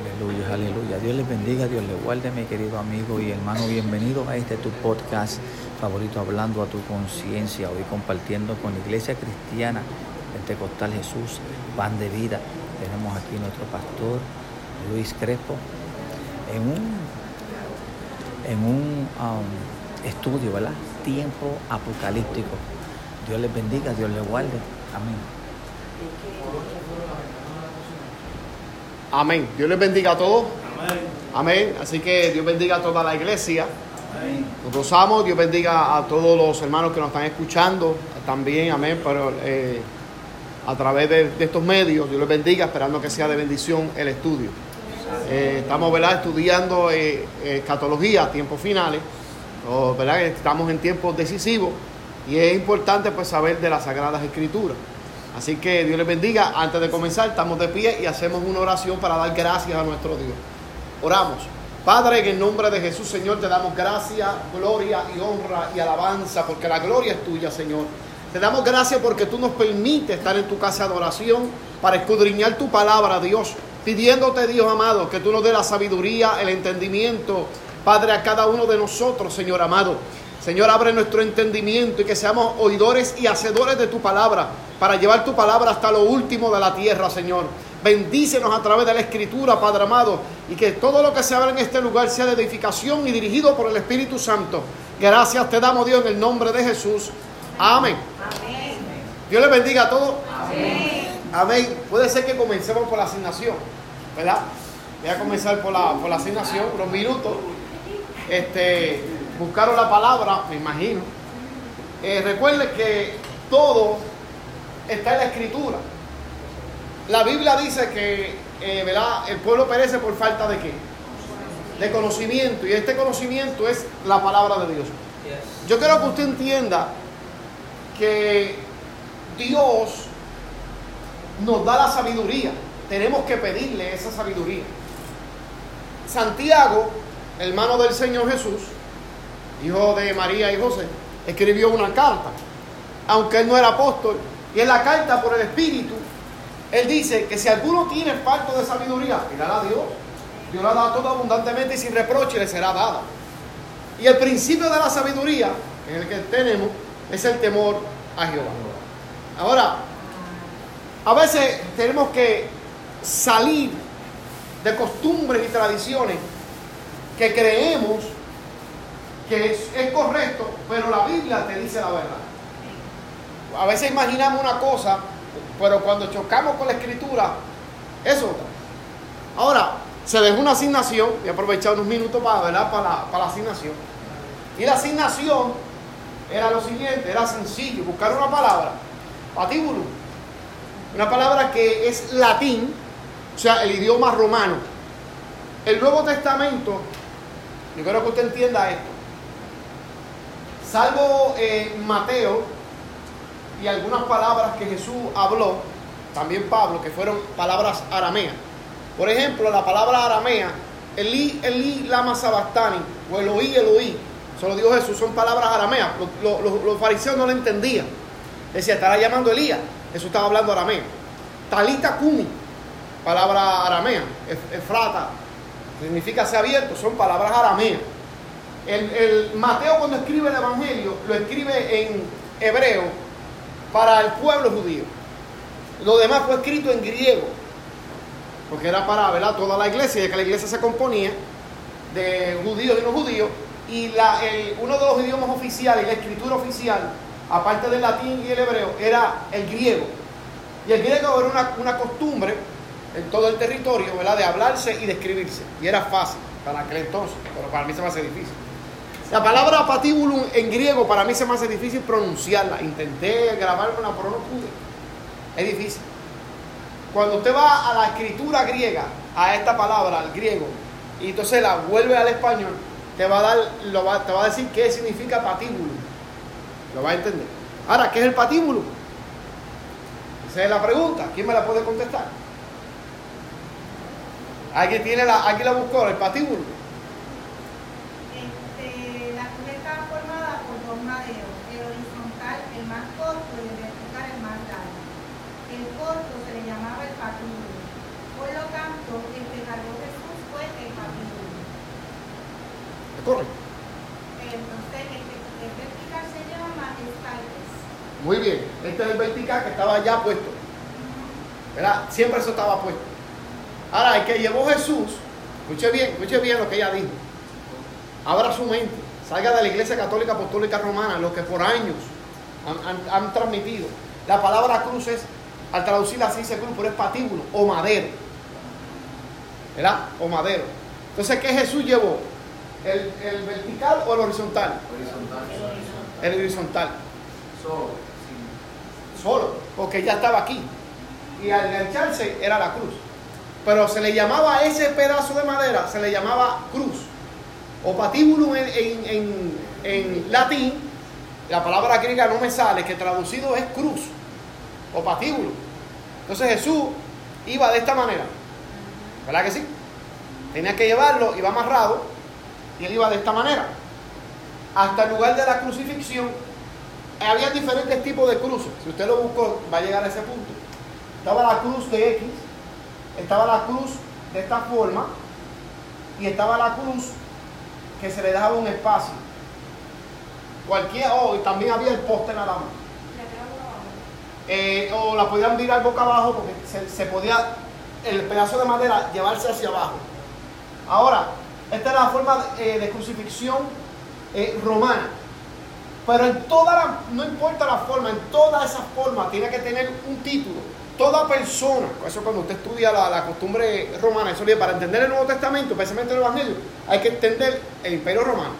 Aleluya, aleluya. Dios les bendiga, Dios les guarde, mi querido amigo y hermano. Bienvenido a este tu podcast favorito, hablando a tu conciencia. Hoy compartiendo con la Iglesia Cristiana Pentecostal Jesús, pan de vida. Tenemos aquí nuestro pastor Luis Crespo en un, en un um, estudio, ¿verdad? Tiempo apocalíptico. Dios les bendiga, Dios les guarde. Amén. Amén. Dios les bendiga a todos. Amén. Así que Dios bendiga a toda la iglesia. Nos gozamos. Dios bendiga a todos los hermanos que nos están escuchando también. Amén. Pero eh, a través de, de estos medios, Dios les bendiga, esperando que sea de bendición el estudio. Eh, estamos ¿verdad? estudiando eh, escatología, tiempos finales. ¿verdad? Estamos en tiempos decisivos y es importante pues saber de las Sagradas Escrituras. Así que Dios les bendiga. Antes de comenzar, estamos de pie y hacemos una oración para dar gracias a nuestro Dios. Oramos. Padre, en el nombre de Jesús, Señor, te damos gracias, gloria y honra y alabanza, porque la gloria es tuya, Señor. Te damos gracias porque tú nos permites estar en tu casa de oración para escudriñar tu palabra, Dios, pidiéndote, Dios amado, que tú nos dé la sabiduría, el entendimiento, Padre, a cada uno de nosotros, Señor amado. Señor, abre nuestro entendimiento y que seamos oidores y hacedores de tu palabra para llevar tu palabra hasta lo último de la tierra, Señor. Bendícenos a través de la Escritura, Padre amado, y que todo lo que se habla en este lugar sea de edificación y dirigido por el Espíritu Santo. Gracias te damos, Dios, en el nombre de Jesús. Amén. Amén. Dios les bendiga a todos. Amén. Amén. Puede ser que comencemos por la asignación, ¿verdad? Voy a comenzar por la, por la asignación, unos minutos. Este, buscaron la palabra, me imagino. Eh, recuerden que todo está en la escritura. La Biblia dice que eh, el pueblo perece por falta de qué? De conocimiento. Y este conocimiento es la palabra de Dios. Yo quiero que usted entienda que Dios nos da la sabiduría. Tenemos que pedirle esa sabiduría. Santiago, hermano del Señor Jesús, hijo de María y José, escribió una carta. Aunque él no era apóstol, y en la carta por el Espíritu, él dice que si alguno tiene falta de sabiduría, pídala a Dios. Dios la da todo abundantemente y sin reproche le será dada. Y el principio de la sabiduría, es el que tenemos, es el temor a Jehová. Ahora, a veces tenemos que salir de costumbres y tradiciones que creemos que es, correcto, pero la Biblia te dice la verdad. A veces imaginamos una cosa, pero cuando chocamos con la escritura, es otra. Ahora, se dejó una asignación, y he aprovechado unos minutos para, ¿verdad? Para, para la asignación. Y la asignación era lo siguiente, era sencillo, buscar una palabra, patíbulo, una palabra que es latín, o sea, el idioma romano. El Nuevo Testamento, yo quiero que usted entienda esto, salvo eh, Mateo, y algunas palabras que Jesús habló, también Pablo, que fueron palabras arameas. Por ejemplo, la palabra aramea, Elí, Elí, lama sabastani, o Eloí, Eloí, eso lo dijo Jesús, son palabras arameas. Los, fariseos no lo entendían. Decía, estará llamando Elías. Jesús estaba hablando arameo. Talita kumi, palabra aramea. Efrata, significa ser abierto, son palabras arameas. El, Mateo cuando escribe el Evangelio, lo escribe en hebreo, para el pueblo judío. Lo demás fue escrito en griego, porque era para toda la iglesia, ya que la iglesia se componía de judíos y no judíos, y uno de los idiomas oficiales, la escritura oficial, aparte del latín y el hebreo, era el griego. Y el griego era una, costumbre en todo el territorio. De hablarse y de escribirse. Y era fácil para aquel entonces, pero para mí se me hace difícil. La palabra patibulum en griego para mí se me hace difícil pronunciarla. Intenté grabármela, pero no pude. Es difícil. Cuando usted va a la escritura griega, a esta palabra, al griego, y entonces la vuelve al español, te va a, dar, lo te va a decir qué significa patíbulo. Lo va a entender. Ahora, ¿qué es el patíbulo? Esa es la pregunta. ¿Quién me la puede contestar? ¿Alguien, tiene la, ¿alguien la buscó? ¿El patíbulo? Este, la cruz está formada por dos maderos, el horizontal el más corto y el vertical el más largo. El corto se le llamaba el patíbulo. Por lo tanto, el que cargó Jesús ¿Es correcto? Entonces, el que el vertical se llama escalpes. Muy bien. Este es el vertical que estaba ya puesto. ¿Verdad? Siempre eso estaba puesto. Ahora, el que llevó Jesús, escuche bien, escuche bien lo que ella dijo. Abra su mente, salga de la Iglesia Católica Apostólica Romana, lo que por años han, han- han transmitido. La palabra cruz es, al traducirla así dice cruz, pero es patíbulo o madero. ¿Verdad? O madero. Entonces, ¿qué Jesús llevó? ¿El, el vertical o el horizontal? El horizontal. Solo, porque ya estaba aquí. Y al engancharse era la cruz. Pero se le llamaba ese pedazo de madera, se le llamaba cruz. O patíbulo en, en- en- en latín, la palabra griega no me sale, que traducido es cruz. O patíbulo. Entonces Jesús iba de esta manera. ¿Verdad que sí? Tenía que llevarlo, iba amarrado, y él iba de esta manera. Hasta el lugar de la crucifixión había diferentes tipos de cruces. Si usted lo buscó, va a llegar a ese punto. Estaba la cruz de X, estaba la cruz de esta forma, y estaba la cruz que se le dejaba un espacio. Cualquier, oh, también había el poste nada más. Eh, o la podían virar boca abajo porque se, se podía el pedazo de madera llevarse hacia abajo. Ahora, esta es la forma eh, de crucifixión eh, romana. Pero en toda la, no importa la forma, en toda esa forma tiene que tener un título. Toda persona, eso cuando usted estudia la, costumbre romana, eso para entender el Nuevo Testamento, especialmente el Evangelio, hay que entender el Imperio Romano,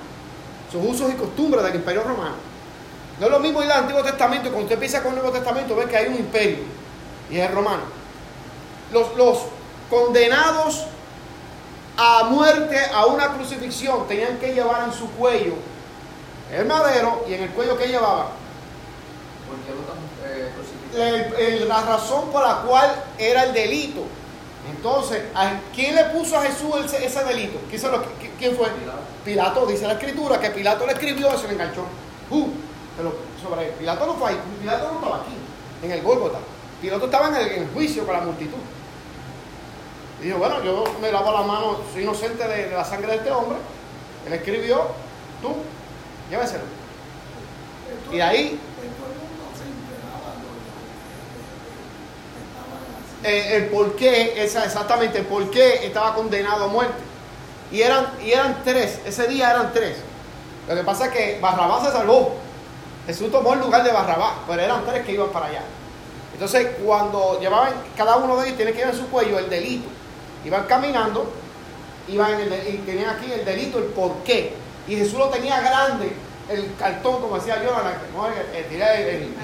sus usos y costumbres del Imperio Romano. No es lo mismo ir al Antiguo Testamento, cuando usted empieza con el Nuevo Testamento, ve que hay un imperio, y es el romano. Los, los condenados a muerte, a una crucifixión, tenían que llevar en su cuello el madero y en el cuello que llevaba ¿Por qué lo están eh, crucificando? el- el- la razón por la cual era el delito. Entonces, ¿a ¿quién le puso a Jesús ese, ese delito? ¿Quién, lo- fue? Pilato. Pilato, dice la escritura, que Pilato le escribió y se le enganchó. Uh, se lo- sobre Pilato no fue ahí, Pilato no estaba aquí, en el Gólgota. Pilato estaba en el, en el juicio con la multitud. Y dijo, bueno, yo me lavo las manos, soy inocente de, de la sangre de este hombre. Él escribió, tú, lléveselo. Y ahí eh, el por qué, esa, exactamente el por qué estaba condenado a muerte. Y eran, y eran tres, ese día eran tres. Lo que pasa es que Barrabás se salvó. Jesús tomó el lugar de Barrabás, pero eran tres que iban para allá. Entonces, cuando llevaban, cada uno de ellos tiene que llevar en su cuello el delito. Iban caminando, iban en el y tenían aquí el delito, el por qué. Y Jesús lo tenía grande, el cartón, como decía yo, no, el,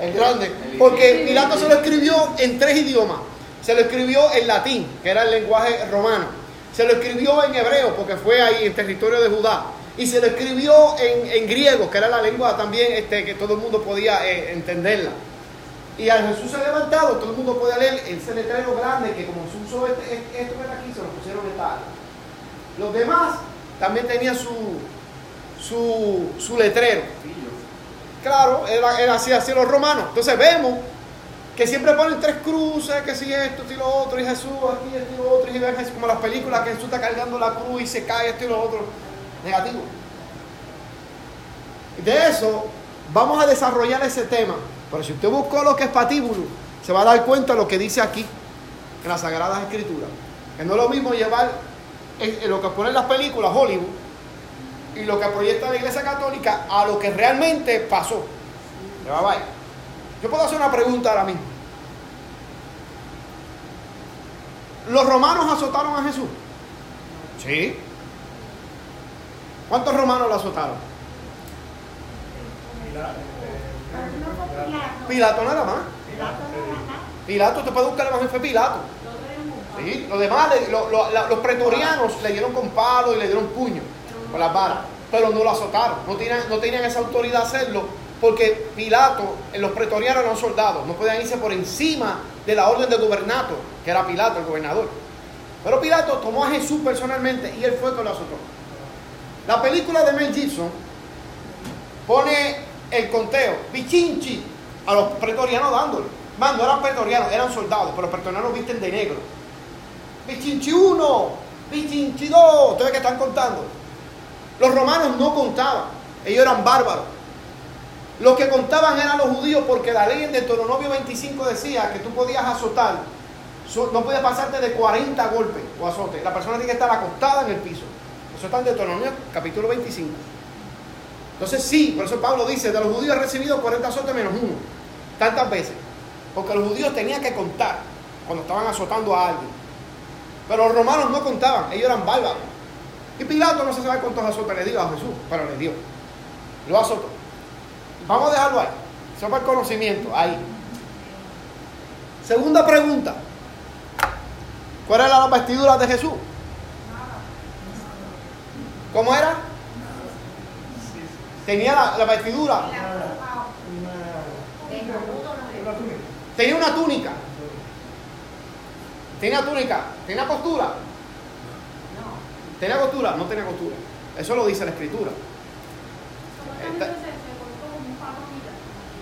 el- grande. Porque Pilato se lo escribió en tres idiomas. Se lo escribió en latín, que era el lenguaje romano. Se lo escribió en hebreo, porque fue ahí en territorio de Judá. Y se lo escribió en, griego, que era la lengua también este, que todo el mundo podía eh, entenderla. Y al Jesús se levantado, todo el mundo puede leer ese letrero grande que como se usó este, este- esto que está aquí, se lo pusieron en tal. Los demás también tenían su, su, su letrero. Claro, era, así, los romanos. Entonces vemos que siempre ponen tres cruces, que si esto y lo otro, y Jesús aquí, esto y lo otro, y Jesús como las películas que Jesús está cargando la cruz y se cae esto y lo otro. Negativo. De eso vamos a desarrollar ese tema. Pero si usted buscó lo que es patíbulo, se va a dar cuenta de lo que dice aquí en las Sagradas Escrituras. Que no es lo mismo llevar eh, lo que pone en las películas Hollywood y lo que proyecta la Iglesia Católica a lo que realmente pasó. Yo puedo hacer una pregunta ahora mismo. ¿Los romanos azotaron a Jesús? Sí. ¿Cuántos romanos lo azotaron? Pilato. Pilato nada más. Pilato usted puede buscar el evangelio, fue Pilato. Los demás, los pretorianos le dieron con palo y le dieron puño con las varas, pero no lo azotaron, no tenían, esa autoridad de hacerlo, porque Pilato, eh, los pretorianos eran soldados, no podían irse por encima de la orden del gubernato, que era Pilato, el gobernador. Pero Pilato tomó a Jesús personalmente y él fue que lo azotó. La película de Mel Gibson pone el conteo, bichinchi, a los pretorianos dándole. Man, no eran pretorianos, eran soldados, pero los pretorianos visten de negro. Bichinchi 1, Bichinchi 2, ustedes que están contando. Los romanos no contaban, ellos eran bárbaros. Los que contaban eran los judíos porque la ley en Deuteronomio 25 decía que tú podías azotar, no podías pasarte de 40 golpes o azotes. La persona tiene que estar acostada en el piso. Eso está en Deuteronomio capítulo 25. Entonces sí, por eso Pablo dice, de los judíos he recibido 40 azotes menos uno, tantas veces. Porque los judíos tenían que contar cuando estaban azotando a alguien. Pero los romanos no contaban, ellos eran bárbaros. Y Pilato no se sabe cuántos azotes le dio a Jesús, pero le dio. Lo azotó. Vamos a dejarlo ahí. Eso para el conocimiento, ahí. Segunda pregunta. ¿Cuál era la vestidura de Jesús? ¿Cómo era? Tenía la, vestidura. Tenía una túnica. Tenía túnica. Tenía costura. ¿Tenía costura? No tenía costura. Eso lo dice la escritura.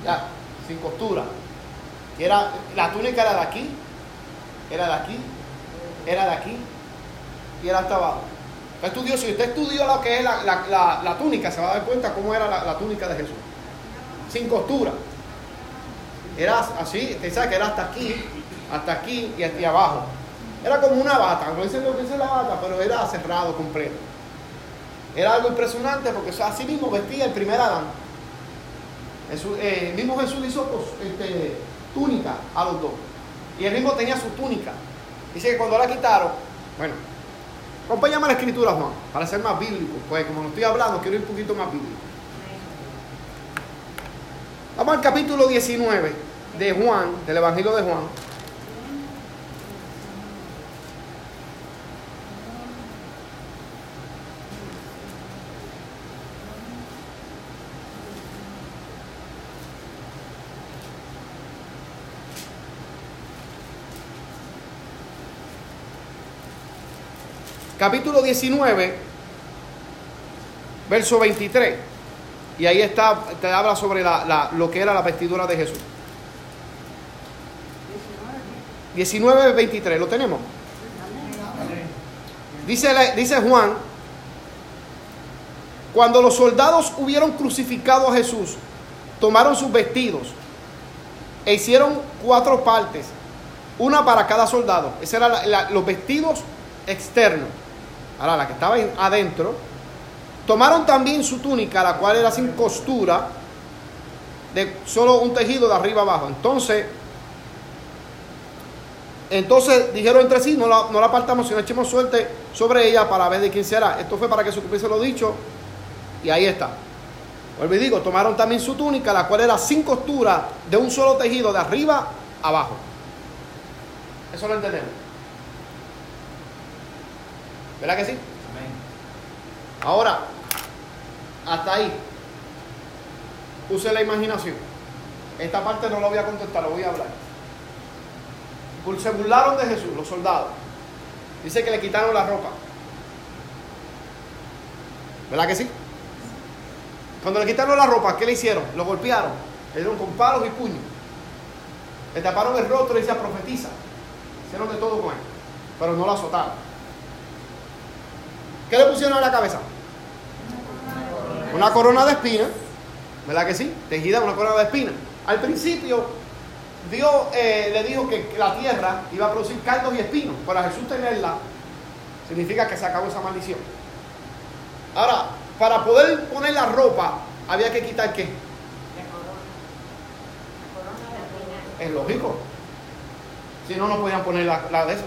Ya, sin costura. era, la túnica era de aquí, era de aquí, era de aquí y era hasta abajo. Estudió, si usted estudió lo que es la, túnica, se va a dar cuenta cómo era la, túnica de Jesús. Sin costura. Era así, usted sabe que era hasta aquí, hasta aquí y hasta abajo. Era como una bata, no dicen lo que dice la bata, pero era cerrado completo. Era algo impresionante porque así mismo vestía el primer Adán. Eh, el mismo Jesús hizo pues, este, túnica a los dos. Y él mismo tenía su túnica. Dice que cuando la quitaron, bueno, acompáñame a la escritura, Juan, para ser más bíblico. Pues como no estoy hablando, quiero ir un poquito más bíblico. Vamos al capítulo 19 de Juan, del Evangelio de Juan. Capítulo 19, verso 23. Y ahí está, te habla sobre lo que era la vestidura de Jesús. 19, 23, ¿lo tenemos? Dice, dice Juan, cuando los soldados hubieron crucificado a Jesús, tomaron sus vestidos e hicieron cuatro partes, una para cada soldado. Esos eran los vestidos externos. Ahora, la que estaba adentro, tomaron también su túnica, la cual era sin costura, de solo un tejido de arriba abajo. Entonces, entonces dijeron entre sí, no la, no la sino echemos suerte sobre ella para ver de quién será. Esto fue para que se cumpliese lo dicho, y ahí está. Vuelvo tomaron también su túnica, la cual era sin costura, de un solo tejido, de arriba abajo. Eso lo entendemos. ¿Verdad que sí? Ahora, hasta ahí. Use la imaginación. Esta parte no la voy a contestar, lo voy a hablar. Se burlaron de Jesús, los soldados. Dice que le quitaron la ropa. ¿Verdad que sí? Cuando le quitaron la ropa, ¿qué le hicieron? Lo golpearon. Le dieron con palos y puños. Le taparon el rostro y decía profetiza. Hicieron de todo con él. Pero no lo azotaron. ¿Qué le pusieron en la cabeza? Una corona de espinas, ¿verdad que sí? Tejida una corona de espinas. Al principio, Dios eh, le dijo que la tierra iba a producir caldos y espinos. Para Jesús tenerla, significa que se acabó esa maldición. Ahora, para poder poner la ropa, había que quitar qué? Es lógico. Si no, no podían poner la, la de eso.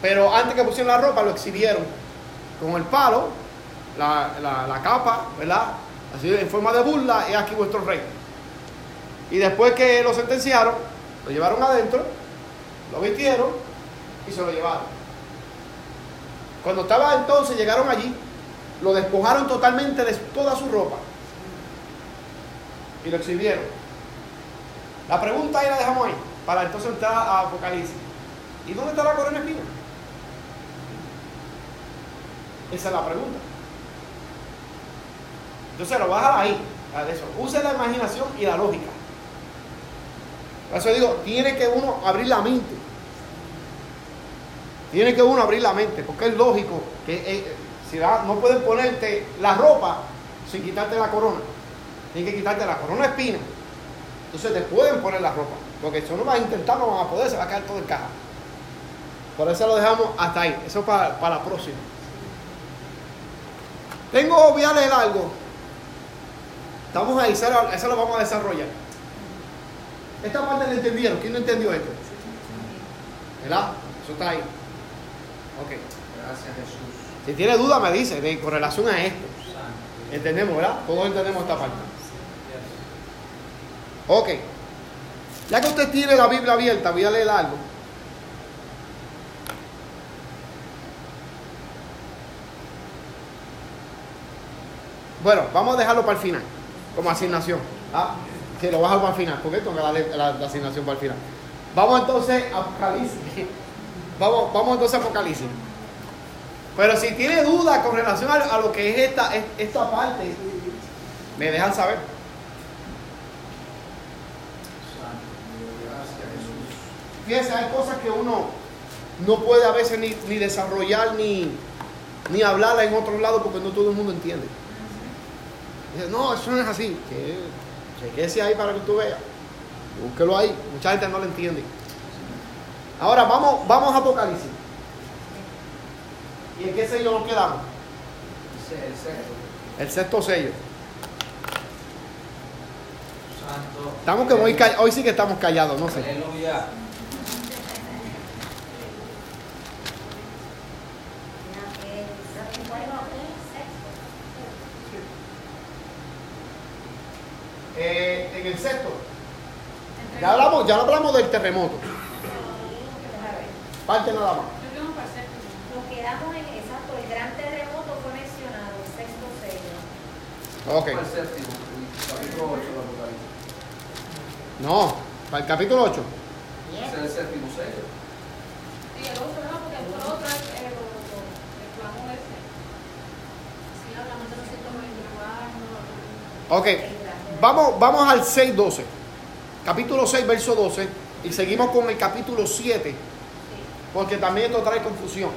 Pero antes que pusieran la ropa, lo exhibieron con el palo, la, capa, ¿verdad? Así en forma de burla, es aquí vuestro rey. Y después que lo sentenciaron, lo llevaron adentro, lo vistieron y se lo llevaron. Cuando estaba entonces, llegaron allí, lo despojaron totalmente de toda su ropa y lo exhibieron. La pregunta ahí la dejamos ahí, para entonces entrar a Apocalipsis. ¿Y dónde está la corona espina? Esa es la pregunta. Entonces lo voy a dejar ahí. eso. Use la imaginación y la lógica. Por eso digo, tiene que uno abrir la mente. Tiene que uno abrir la mente, porque es lógico que eh, Si va- no pueden ponerte la ropa sin quitarte la corona. Tienen que quitarte la corona espina. Entonces te pueden poner la ropa. Porque si no vas a intentar, no van a poder, se va a caer todo el caja. Por eso lo dejamos hasta ahí. Eso para, para la próxima. Tengo, voy a leer algo. Estamos ahí, eso lo- vamos a desarrollar. Esta parte la entendieron. ¿Quién no entendió esto? ¿Verdad? Eso está ahí. Ok. Gracias, Jesús. Si tiene duda me dice de, con relación a esto. Entendemos, ¿verdad? Todos entendemos esta parte. Ok. Ya que usted tiene la Biblia abierta, voy a leer algo. Bueno, vamos a dejarlo para el final, como asignación. Ah, que lo bajo para el final, porque esto la, la, la asignación para el final. Vamos entonces a Apocalipsis. Vamos, vamos entonces a Apocalipsis. Pero si tiene duda con relación a, lo que es esta, es- esta parte, me dejan saber. Fíjense, hay cosas que uno no puede a veces ni, ni desarrollar ni, ni hablarla en otro lado porque no todo el mundo entiende. Dice, no, eso no es así. Que, chequese ahí para que tú veas. Búsquelo ahí. Mucha gente no lo entiende. Ahora vamos, vamos a Apocalipsis. ¿Y en qué sello nos quedamos? El sexto. El sexto sello. Santo. Estamos que hoy, hoy sí que estamos callados, no sé. Aleluya. Eh, en el sexto. Ya hablamos, ya hablamos del terremoto. Parte nada más. Nos quedamos en exacto, el gran terremoto fue mencionado, el sexto sello. Ok. Fue el séptimo, el capítulo 8 del Apocalipsis. No, para el capítulo 8. Ese es el séptimo sello. Sí, el otro no, porque el otro es el, el, el clamor ese. Sí, hablamos de los 124. Ok. Vamos, vamos al 6.12. Capítulo 6, verso 12. Y seguimos con el capítulo 7. Porque también esto trae confusión.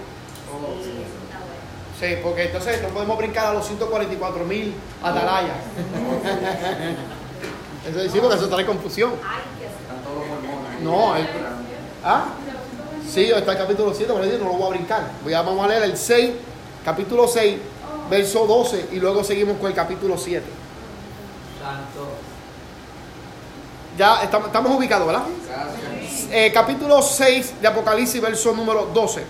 Sí, porque entonces no podemos brincar a los 144 mil atalayas. Eso decimos que eso trae confusión. No, el- ¿Ah? Sí, está el capítulo 7, pero yo no lo voy a brincar. Voy a, vamos a leer el 6, capítulo 6, verso 12, y luego seguimos con el capítulo 7. Santo. Ya estamos, estamos ubicados, ¿verdad? Eh, capítulo 6 de Apocalipsis, verso número 12.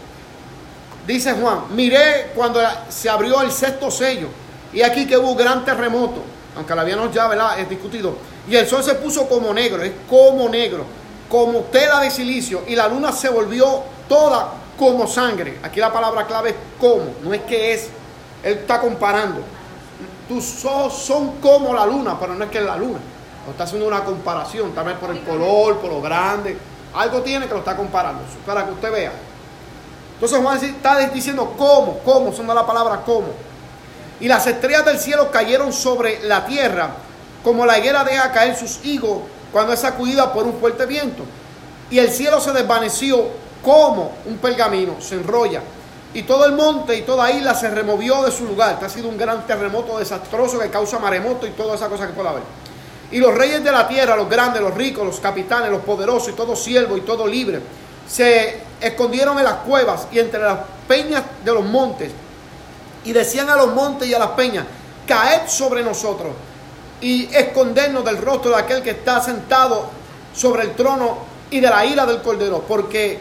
Dice Juan, miré cuando se abrió el sexto sello, y aquí que hubo un gran terremoto, aunque lo habíamos ya ¿verdad? Es discutido, y el sol se puso como negro, es como negro, como tela de silicio, y la luna se volvió toda como sangre. Aquí la palabra clave es como, no es que es, él está comparando. Tus ojos son como la luna, pero no es que es la luna. Está haciendo una comparación, tal vez por el color, por lo grande. Algo tiene que lo está comparando, para que usted vea. Entonces Juan está diciendo cómo, cómo, son la palabra cómo. Y las estrellas del cielo cayeron sobre la tierra, como la higuera deja caer sus higos cuando es sacudida por un fuerte viento. Y el cielo se desvaneció como un pergamino, se enrolla. Y todo el monte y toda isla se removió de su lugar. Este ha sido un gran terremoto desastroso que causa maremoto y toda esa cosa que pueda haber. Y los reyes de la tierra, los grandes, los ricos, los capitanes, los poderosos y todo siervo y todo libre, se escondieron en las cuevas y entre las peñas de los montes. Y decían a los montes y a las peñas, caed sobre nosotros y escondernos del rostro de aquel que está sentado sobre el trono y de la ira del cordero, porque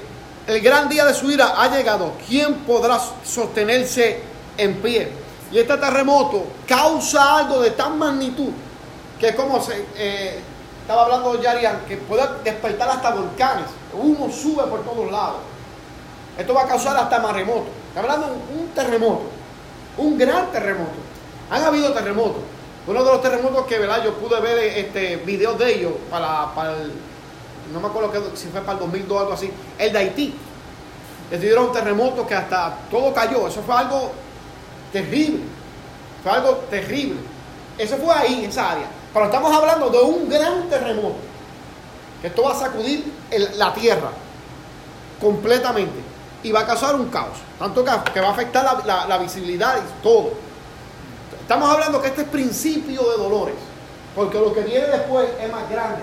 el gran día de su ira ha llegado. ¿Quién podrá sostenerse en pie? Y este terremoto causa algo de tan magnitud que como se, eh, estaba hablando Yarian, que puede despertar hasta volcanes. Humo sube por todos lados. Esto va a causar hasta maremoto. Está hablando de un, un terremoto, un gran terremoto. Han habido terremotos. Uno de los terremotos que ¿verdad? yo pude ver este, videos de ellos para, para el, no me acuerdo si fue para el 2002 o algo así, el de Haití. Les dieron un terremoto que hasta todo cayó. Eso fue algo terrible. Fue algo terrible. Eso fue ahí, en esa área. Pero estamos hablando de un gran terremoto. Que esto va a sacudir la tierra completamente. y va a causar un caos. Tanto que va a afectar la, la- la visibilidad y todo. Estamos hablando que este es principio de dolores, porque lo que viene después es más grande.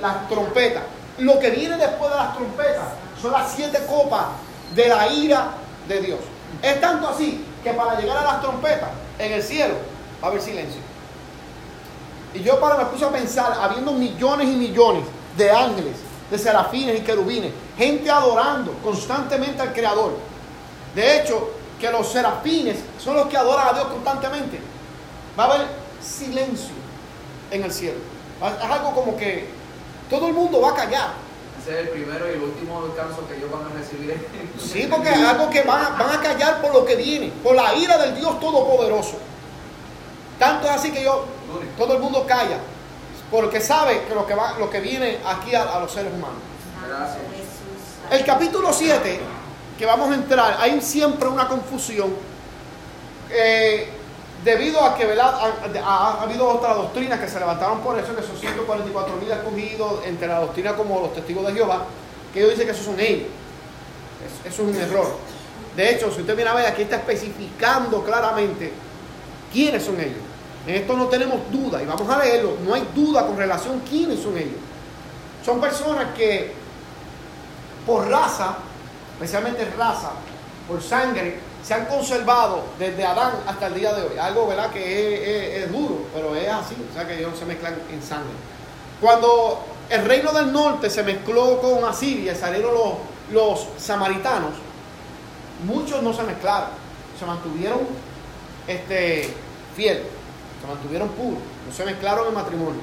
Las trompetas. Lo que viene después de las trompetas son las siete copas de la ira de Dios. Es tanto así que para llegar a las trompetas en el cielo va a haber silencio. Y yo para me puse a pensar, habiendo millones y millones de ángeles, de serafines y querubines, gente adorando constantemente al Creador. De hecho, que los serafines son los que adoran a Dios constantemente. Va a haber silencio en el cielo. Es algo como que todo el mundo va a callar. Ese es el primero y el último descanso que ellos van a recibir. Sí, porque es algo que van a, van a callar por lo que viene, por la ira del Dios Todopoderoso. Tanto es así que yo, todo el mundo calla, porque sabe que lo que, va, lo que viene aquí a, a los seres humanos. Gracias. El capítulo 7, que vamos a entrar, hay siempre una confusión, eh, debido a que. Ha, ha- ha habido otras doctrinas que se levantaron por eso, que son 144 mil escogidos entre la doctrina como los testigos de Jehová, que ellos dicen que esos son ellos. Es- Eso es un error. De hecho, si usted viene a ver, aquí está especificando claramente quiénes son ellos. En esto no tenemos duda, y vamos a leerlo, no hay duda con relación a quiénes son ellos. Son personas que por raza, especialmente raza, por sangre, se han conservado desde Adán hasta el día de hoy. Algo, ¿verdad? Que es, duro, pero es así, o sea que ellos se mezclan en sangre. Cuando el reino del norte se mezcló con Asiria salieron los, los samaritanos, muchos no se mezclaron, se mantuvieron este, fieles, se mantuvieron puros, no se mezclaron en matrimonio.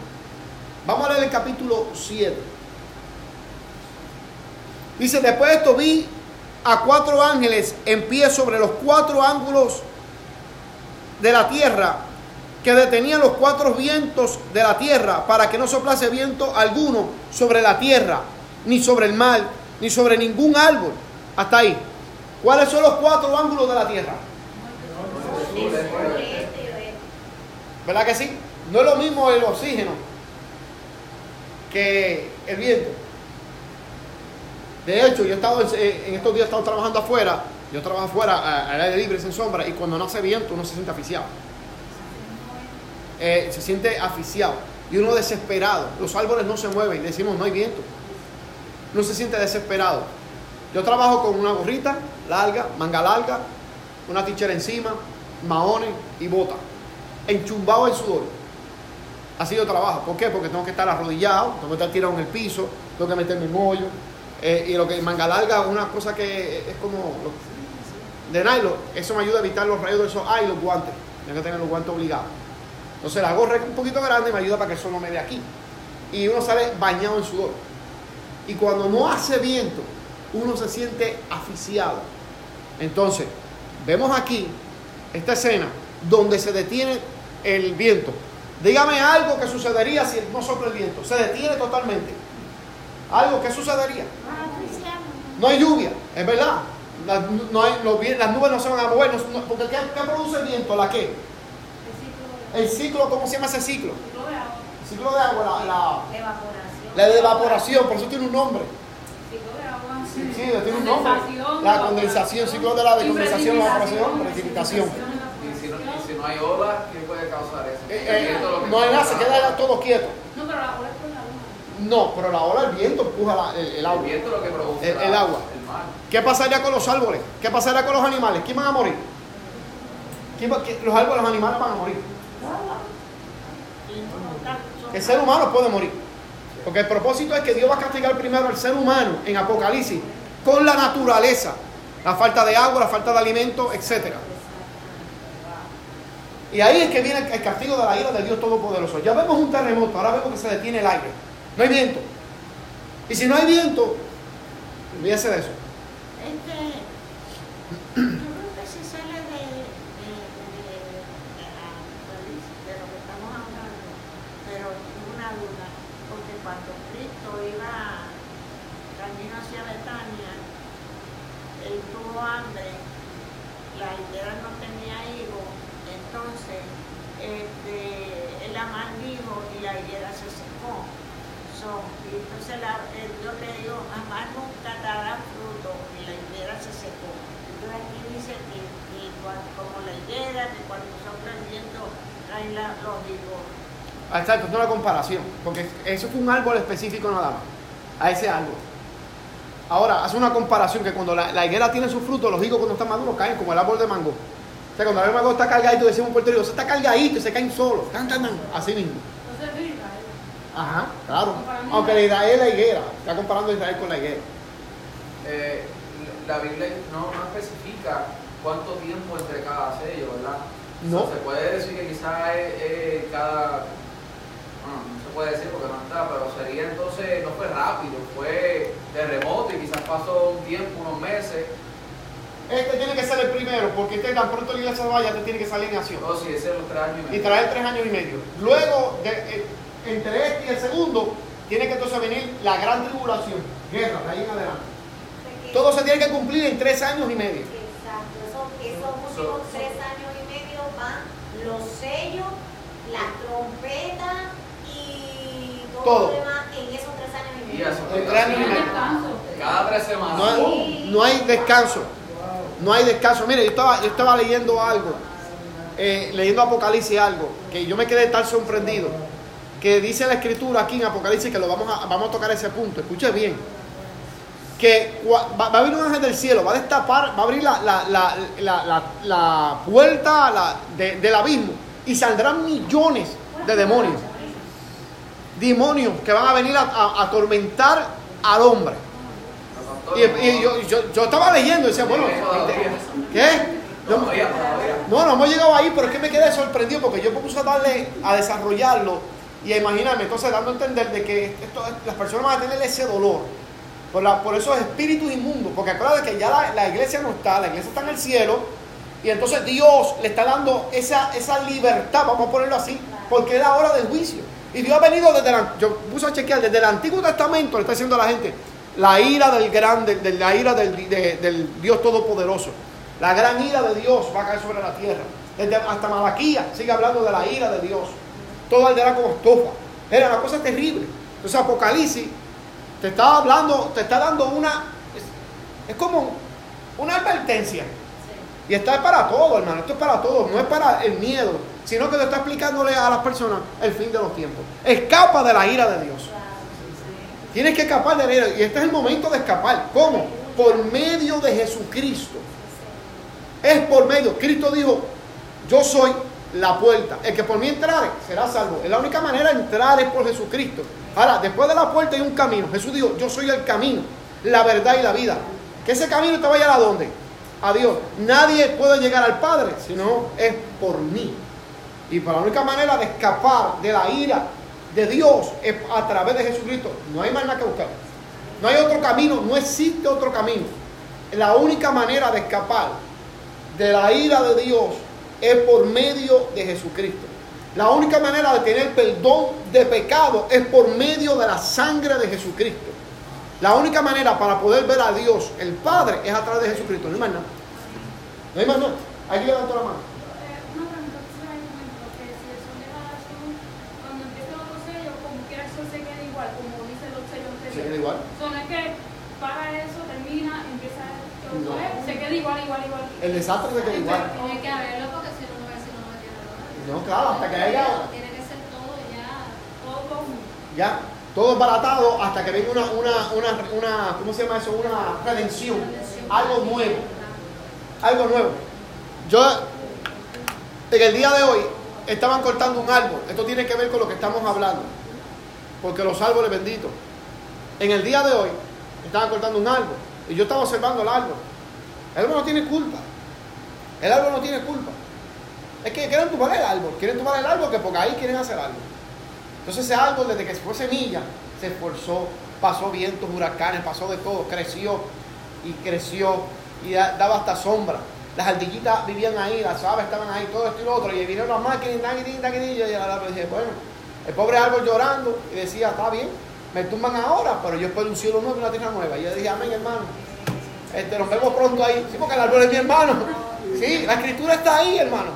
Vamos a leer el capítulo 7. Dice, después de esto vi a cuatro ángeles en pie sobre los cuatro ángulos de la tierra, que detenían los cuatro vientos de la tierra para que no soplase viento alguno sobre la tierra, ni sobre el mar, ni sobre ningún árbol. Hasta ahí. ¿Cuáles son los cuatro ángulos de la tierra? ¿Verdad que sí? No es lo mismo el oxígeno que el viento. De hecho, yo he estado en, estos días he estado trabajando afuera. Yo trabajo afuera, al aire libre, sin sombra, y cuando no hace viento uno se siente asfixiado. Eh, se siente asfixiado y uno desesperado. Los árboles no se mueven, decimos no hay viento. Uno se siente desesperado. Yo trabajo con una gorrita larga, manga larga, una tichera encima, maones y bota, enchumbado en sudor. Así yo trabajo. ¿Por qué? Porque tengo que estar arrodillado, tengo que estar tirado en el piso, tengo que meterme en hoyo. Eh, y lo que manga larga una cosa que es como de nylon. Eso me ayuda a evitar los rayos del sol. Ah, los guantes. Tengo que tener los guantes obligados. Entonces la gorra es un poquito grande y me ayuda para que el sol no me dé aquí. Y uno sale bañado en sudor. Y cuando no hace viento, uno se siente asfixiado. Entonces, vemos aquí esta escena donde se detiene el viento. Dígame algo que sucedería si no sopla el viento. Se detiene totalmente. Algo que sucedería. No hay lluvia, es verdad. Las, no hay- los las nubes no se van a mover. no- no- porque ¿qué, qué produce el viento? ¿La qué? El ciclo, ¿cómo se llama ese ciclo? El ciclo de agua, la, la, Evaporación. la de evaporación, por eso tiene un nombre. Sí, Sí, tiene un nombre. La condensación, ciclo de la condensación, la evaporación, precipitación. Y si, no, y si no hay olas, ¿qué puede causar eso? Eh, El eh, no hay nada, se queda todo quieto. No, pero la ola es por la luna. No, pero la ola, el viento empuja la- el, el El agua. viento lo que produce El- agua. Mar. ¿Qué pasaría con los árboles? ¿Qué pasaría con los animales? ¿Quién van a morir? ¿Quién va- qué- los árboles, los animales van a morir. El ser humano puede morir. Porque el propósito es que Dios va a castigar primero al ser humano en Apocalipsis con la naturaleza. La falta de agua, la falta de alimento, etc. Y ahí es que viene el castigo de la ira del Dios Todopoderoso. Ya vemos un terremoto, ahora vemos que se detiene el aire. No hay viento. Y si no hay viento, olvídese de eso. Este, yo creo que se sale de, de, de, de lo que estamos hablando, pero una duda, porque cuando Cristo iba camino hacia Betania, él tuvo hambre, la higuera no tenía higo, entonces este, él la maldijo y la higuera se secó. Pasó. Y entonces la, Dios le dijo, jamás nunca dará fruto y la higuera se secó. Entonces aquí dice que, cuando- como la higuera, que cuando sopla el viento traen la- los higos. Ah, Exacto, es una comparación, porque eso fue un árbol específico nada más, a ese árbol. Ahora, hace una comparación que cuando la, la higuera tiene su fruto, los higos cuando están maduros caen como el árbol de mango. O sea, cuando el árbol de mango está cargadito, decimos en Puerto Rico, se está cargadito y se caen solos, tan, tan, tan, así mismo. Ajá, claro. Aunque la Israel es la higuera, está comparando a Israel con la higuera. Eh, la Biblia no, no especifica cuánto tiempo entre cada sello, ¿verdad? No. O sea, se puede decir que quizás es, es cada. Bueno, no se puede decir porque no está, pero sería entonces, no fue rápido, fue terremoto y quizás pasó un tiempo, unos meses. Este tiene que ser el primero, porque este tan pronto la iglesia vaya, te tiene que salir en acción. No, si ese es los tres años y y medio. traer tres años y medio. Luego, de- eh, entre este y el segundo, tiene que entonces venir la gran tribulación, guerra, de ahí en adelante. Todo se tiene que cumplir en tres años y medio. Exacto, esos, esos últimos tres años y medio van los sellos, la trompeta y todo, Todo. lo demás en esos tres años y medio. eso, En tres años y no hay medio. descanso. Cada tres semanas. No hay, no hay descanso. No hay descanso. Mire, yo estaba, yo estaba leyendo algo, eh, leyendo Apocalipsis algo, que yo me quedé tan sorprendido, que dice la escritura aquí en Apocalipsis, que lo vamos a, vamos a tocar ese punto. Escuche bien. Que va, a venir un ángel del cielo, va a destapar, va a abrir la, la- la- la- puerta de- del abismo y saldrán millones de demonios. Demonios que van a venir a, atormentar al hombre. Y, yo, yo, yo estaba leyendo y decía, bueno, ¿qué? Todavía. no, no hemos llegado ahí, pero es que me quedé sorprendido porque yo me puse a darle, a desarrollarlo y a imaginarme, entonces dando a entender de que esto, las personas van a tener ese dolor por, la- por esos espíritus inmundos, porque acuérdate que ya la, la iglesia no está, la iglesia está en el cielo y entonces Dios le está dando esa, esa libertad, vamos a ponerlo así, porque es la hora del juicio. Y Dios ha venido desde la, yo puse a chequear, desde el Antiguo Testamento le está diciendo a la gente, la ira del grande, de, la ira del, de- del Dios Todopoderoso. La gran ira de Dios va a caer sobre la tierra. Desde hasta Malaquía sigue hablando de la ira de Dios. Todo arderá como estofa. Era una cosa terrible. Entonces Apocalipsis te está hablando, te está dando una, es, es como una advertencia. Y está para todo, hermano. Esto es para todo. No es para el miedo, sino que te está explicándole a las personas el fin de los tiempos. Escapa de la ira de Dios. Tienes que escapar de la ira. Y este es el momento de escapar. ¿Cómo? Por medio de Jesucristo. Es por medio. Cristo dijo, yo soy la puerta. El que por mí entrare será salvo. Es la única manera de entrar es por Jesucristo. Ahora, después de la puerta hay un camino. Jesús dijo, yo soy el camino, la verdad y la vida. Que ese camino te vaya a dónde? A Dios. Nadie puede llegar al Padre, sino es por mí. Y por la única manera de escapar de la ira de Dios es a través de Jesucristo. No hay más nada que buscar. No hay otro camino, no existe otro camino. La única manera de escapar de la ira de Dios es por medio de Jesucristo. La única manera de tener perdón de pecado es por medio de la sangre de Jesucristo. La única manera para poder ver a Dios, el Padre, es a través de Jesucristo. No hay más nada. No hay más nada. Aquí levantó la mano. Se queda igual, como dice los sellos Se anteriores. queda igual. So, no es que para eso, termina, empieza el No. se igual, igual, igual. El desastre se queda igual. Tiene que haberlo porque si no, no va a no me tiene nada. No, claro, hasta que haya Tiene que ser todo ya. Todo como. ya todo embaratado hasta que venga una, una, una, una, ¿cómo se llama eso? Una redención. Algo nuevo. Algo nuevo. Yo, en el día de hoy, estaban cortando un árbol. Esto tiene que ver con lo que estamos hablando. Porque los árboles benditos. En el día de hoy, estaban cortando un árbol. Y yo estaba observando el árbol. El árbol no tiene culpa. El árbol no tiene culpa. Es que quieren tumbar el árbol. Quieren tumbar el árbol que porque ahí quieren hacer algo. Entonces ese árbol, desde que fue semilla, se esforzó, pasó vientos, huracanes, pasó de todo, creció y creció y da- daba hasta sombra. Las ardillitas vivían ahí, las aves estaban ahí, todo esto y lo otro, y vinieron las máquinas, naguidín, y yo dije, bueno, el pobre árbol llorando y decía, está bien, me tumban ahora, pero yo espero un cielo nuevo y una tierra nueva. Y yo dije, amén, hermano. Este, nos vemos pronto ahí. Sí, porque el árbol es mi hermano. Sí, la escritura está ahí, hermano.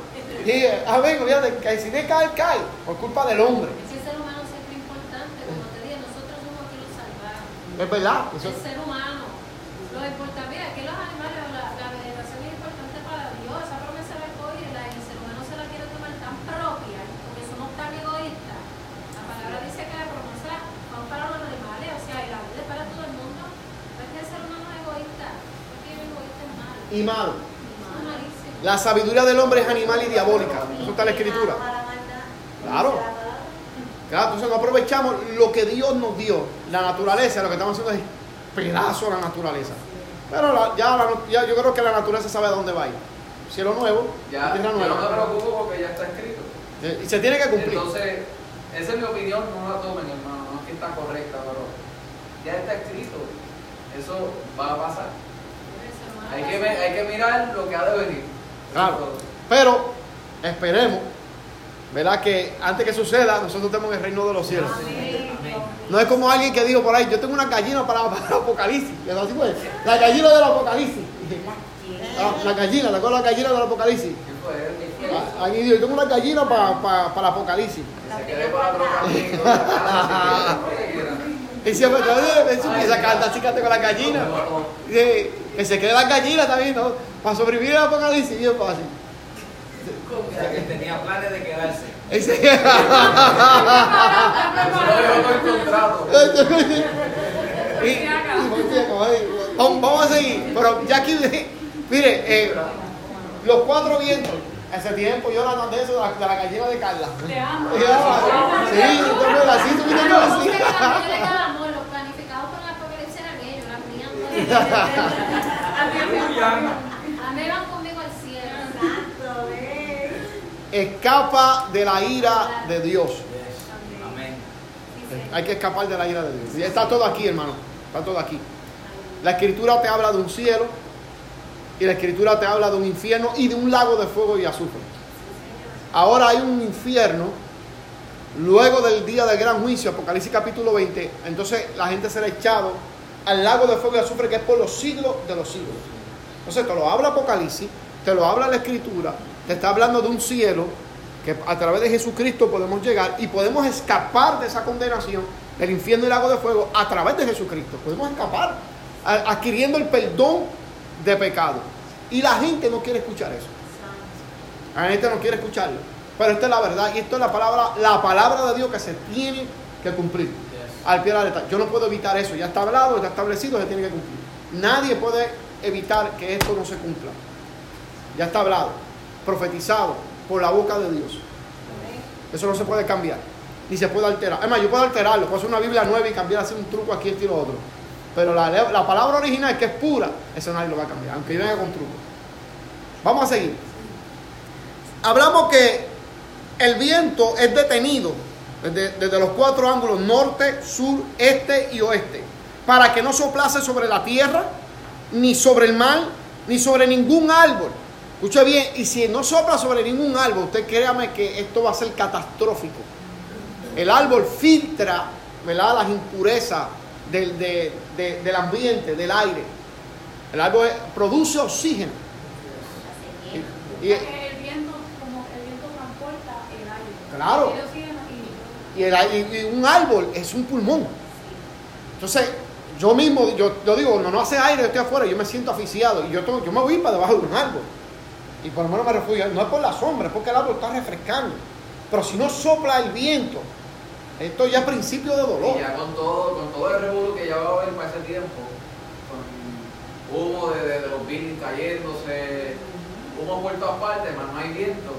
Y, amén, fíjate, que si de cae, cae, por culpa del hombre. Es que el ser humano siempre es importante, como te dije, nosotros Es verdad. El ser humano. Lo importante, mira, que los animales, la, la vegetación es importante para Dios. Esa promesa del COVID, la, el ser humano se la quiere tomar tan propia, porque somos tan egoístas. La palabra dice que la promesa va para los animales, o sea, y la vida es para todo el mundo. No es que el ser humano es egoísta, porque el egoísta es malo. Y malo. La sabiduría del hombre es animal y diabólica. Eso está en la escritura. Claro. Claro, entonces no aprovechamos lo que Dios nos dio, la naturaleza, lo que estamos haciendo es pedazo a la naturaleza. Pero la- ya, la- ya yo creo que la naturaleza sabe a dónde va a ir. Cielo nuevo, Ya, tierra yo no me nueva. preocupo porque ya está escrito. Eh, Y se tiene que cumplir. Entonces, esa es mi opinión, no la tomen, hermano, no es que está correcta, pero ya está escrito. Eso va a pasar. Hay que, ve- hay que mirar lo que ha de venir. Claro. Pero esperemos, ¿verdad? Que antes que suceda, nosotros tenemos el reino de los cielos. No es como alguien que dijo por ahí, yo tengo una gallina para, para el apocalipsis. Así fue, La gallina del apocalipsis. Ah, la gallina, ¿te acuerdas la gallina del apocalipsis? Ah, Alguien dijo, yo tengo una gallina para, para, para el apocalipsis. La la. Y siempre esa carta así que con la gallina. Dice, que se quede la gallina también, ¿no? Para sobrevivir al apocalipsis, bien fácil. O sea, que tenía planes de quedarse. Y- vamos, a seguir. Pero ya aquí, mire, eh, los cuatro vientos. Hace tiempo yo hablando de eso, de la, de la gallina de Carla. Te amo. Sí, entonces así tú así. amor, los planificados por la apocalipsis eran ellos, las mías. A mí van conmigo al cielo. Escapa de la ira de Dios. Amén. Hay que escapar de la ira de Dios. Y está todo aquí, hermano. Está todo aquí. La escritura te habla de un cielo y la escritura te habla de un infierno y de un lago de fuego y azufre. Ahora hay un infierno luego del día del gran juicio, Apocalipsis capítulo 20. Entonces la gente será echado al lago de fuego y azufre que es por los siglos de los siglos. Entonces te lo habla Apocalipsis, te lo habla la escritura, te está hablando de un cielo que a través de Jesucristo podemos llegar y podemos escapar de esa condenación del infierno y lago de fuego a través de Jesucristo. Podemos escapar adquiriendo el perdón de pecado. Y la gente no quiere escuchar eso. La gente no quiere escucharlo. Pero esta es la verdad y esto es la palabra, la palabra de Dios que se tiene que cumplir. Al pie de la letra. Yo no puedo evitar eso. Ya está hablado, está establecido, se tiene que cumplir. Nadie puede evitar que esto no se cumpla. Ya está hablado, profetizado por la boca de Dios. Eso no se puede cambiar, ni se puede alterar. Es más, yo puedo alterarlo, puedo hacer una Biblia nueva y cambiar así un truco aquí, este y lo otro. Pero la, la palabra original, que es pura, eso nadie lo va a cambiar, aunque yo venga con truco. Vamos a seguir. Hablamos que el viento es detenido desde, desde los cuatro ángulos, norte, sur, este y oeste, para que no soplase sobre la tierra, ni sobre el mar, ni sobre ningún árbol. Escuche bien, y si no sopla sobre ningún árbol, usted créame que esto va a ser catastrófico. El árbol filtra ¿verdad? las impurezas del, de- de- del ambiente, del aire. El árbol produce oxígeno. Y- y- el viento, como el viento transporta el aire. Claro. Y- el y un árbol es un pulmón. Entonces, yo mismo, yo, yo digo, no, no hace aire, yo estoy afuera, yo me siento asfixiado y yo, tengo- yo me voy para debajo de un árbol. Y por lo menos me refugio. No es por la sombra, es porque el árbol está refrescando. Pero si no sopla el viento, esto ya es principio de dolor. Y ya con todo, con todo el revuelo que ya va a haber para ese tiempo, con humo de- de los buildings cayéndose, humo por todas partes, más no hay viento,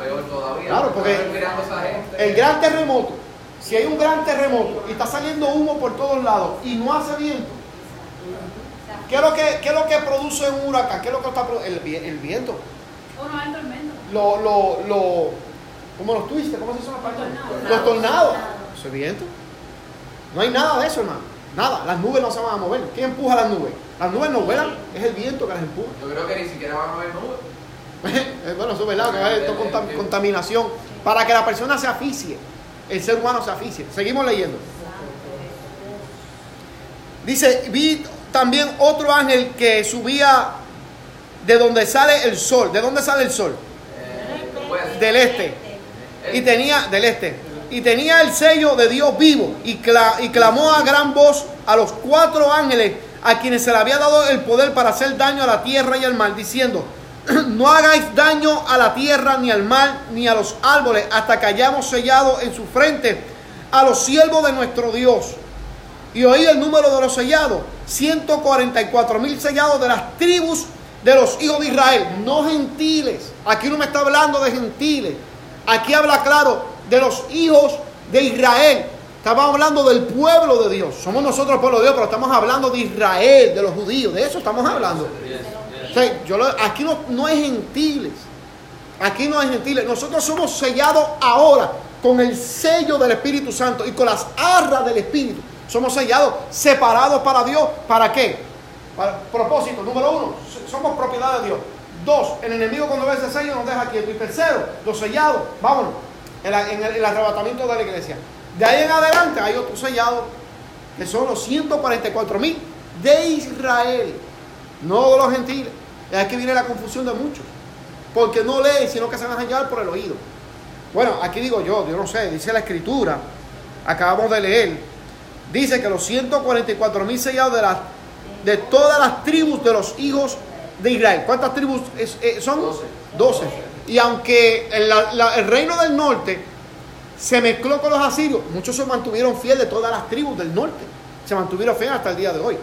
peor todavía. Claro, porque esa gente. El gran terremoto, si hay un gran terremoto y está saliendo humo por todos lados y no hace viento, ¿qué es lo que, qué es lo que produce un huracán? ¿Qué es lo que está el, el viento? O no hay tormenta. Lo, lo, lo, ¿Cómo los twistes? ¿Cómo se dice en español? Tornados. Los tornados. Eso es viento. No hay nada de eso, hermano. Nada. Las nubes no se van a mover. ¿Quién empuja las nubes? Las nubes no vuelan, es el viento que las empuja. Yo creo que ni siquiera van a haber nubes. Eh, bueno, eso es verdad, que haber toda contam- contaminación. Para que la persona se aficie, el ser humano se aficie. Seguimos leyendo. Dice, vi también otro ángel que subía de donde sale el sol. ¿De dónde sale el sol? Del este. Y tenía, del este. Y tenía el sello de Dios vivo. Y, cla- y clamó a gran voz a los cuatro ángeles a quienes se le había dado el poder para hacer daño a la tierra y al mar, diciendo, no hagáis daño a la tierra, ni al mar, ni a los árboles, hasta que hayamos sellado en su frente a los siervos de nuestro Dios. Y oí el número de los sellados, 144 mil sellados de las tribus de los hijos de Israel, no gentiles. Aquí no me está hablando de gentiles. Aquí habla claro de los hijos de Israel. Estamos hablando del pueblo de Dios. Somos nosotros el pueblo de Dios, pero estamos hablando de Israel, de los judíos. De eso estamos hablando. O yo aquí no, no es gentiles. Aquí no es gentiles. Nosotros somos sellados ahora con el sello del Espíritu Santo y con las arras del Espíritu. Somos sellados, separados para Dios. ¿Para qué? Para propósito. Número uno, somos propiedad de Dios. Dos, el enemigo cuando ve ese sello nos deja quietos. Y tercero, los sellados, vámonos, en, el, el arrebatamiento de la iglesia. De ahí en adelante hay otros sellados que son los 144 mil de Israel, no los gentiles. Y aquí viene la confusión de muchos, porque no leen, sino que se van a llevar por el oído. Bueno, aquí digo yo, yo no sé, dice la escritura, acabamos de leer, dice que los 144 mil sellados de, las, de todas las tribus de los hijos de Israel. ¿Cuántas tribus es- eh, son? Doce. 12. Y aunque el, la- la- el reino del norte se mezcló con los asirios, muchos se mantuvieron fieles de todas las tribus del norte. Se mantuvieron fieles hasta el día de hoy.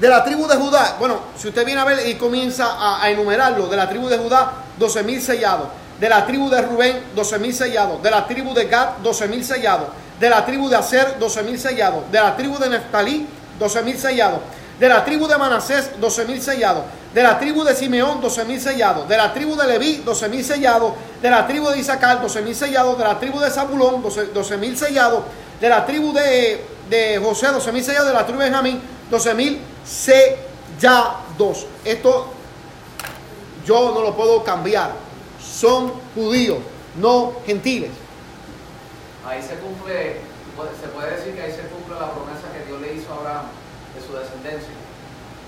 De la tribu de Judá, bueno, si usted viene a ver y comienza a, enumerarlo, de la tribu de Judá, 12.000 sellados. De la tribu de Rubén, 12.000 sellados. De la tribu de Gad, 12.000 sellados. De la tribu de Aser, 12.000 sellados. De la tribu de Neftalí, 12.000 sellados. De la tribu de Manasés, 12.000 sellados. De la tribu de Simeón, 12.000 sellados. De la tribu de Leví, 12.000 sellados. De la tribu de Isaacar, 12.000 sellados. De la tribu de Zabulón, 12 12.000 sellados. De la tribu de, de José, 12.000 sellados. De la tribu de Benjamín, 12.000 sellados. Esto yo no lo puedo cambiar. Son judíos, no gentiles. Ahí se cumple, se puede decir que ahí se cumple la promesa que Dios le hizo a Abraham de su descendencia.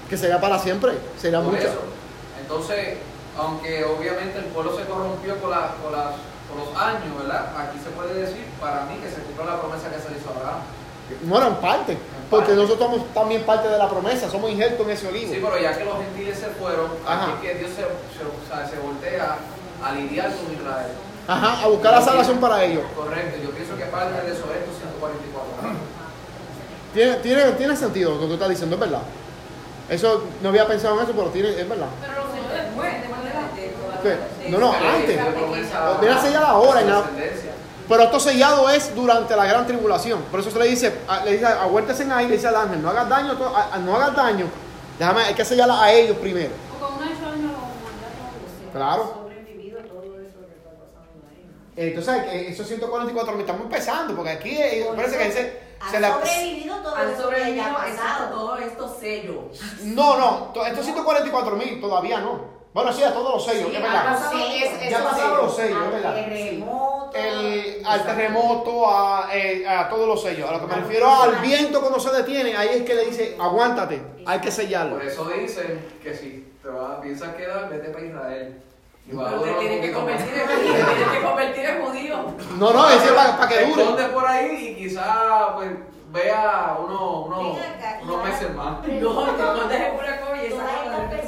Que será para siempre. Será Por mucho. eso. Entonces, aunque obviamente el pueblo se corrompió con, la- con las- con los años, ¿verdad? Aquí se puede decir, para mí, que se cumplió la promesa que se le hizo a Abraham. Bueno, en parte. Porque parte. nosotros somos también parte de la promesa. Somos injertos en ese olivo. Sí, pero ya que los gentiles se fueron, Ajá. aquí es que Dios se, se, o sea, se voltea a lidiar con Israel. Ajá, a buscar la salvación para ellos. Correcto, yo pienso que parte de eso es estos 144 años. Tiene, tiene, tiene sentido lo que tú estás diciendo, es verdad. Eso, no había pensado en eso, pero tiene, es verdad. Pero lo después, después de la. No, no, antes. dio promesa Viene a sellar ahora, a su en la-. Pero esto sellado es durante la gran tribulación. Por eso se le dice, le dice, aguértese ahí, le dice al ángel, no hagas daño, a a- no hagas daño. Déjame, hay que sellarla a ellos primero. Con. Claro. todo. Entonces, esos 144 mil estamos empezando, porque aquí eh, Por parece eso que se, Han se la... sobrevivido todo Han sobrevivido pasado. todos estos sellos. No, no, to- estos 144 mil todavía no. Bueno, sí, a todos los sellos, Sí, es verdad. pasado Sí, es- ya esos pasaron los sellos. es verdad. Terremoto. El, al terremoto, a, eh, a todos los sellos. A lo que me refiero al viento cuando se detiene, ahí es que le dice, aguántate, hay que sellarlo. Por eso dicen que si te vas, piensas quedar, vete para Israel. Y va a Pero te tienes que convertir en judío, tienes que convertir en judío. No, no, ese es para, que Te dure. por ahí y quizá pues vea uno, uno, unos meses más. No, te Todas esa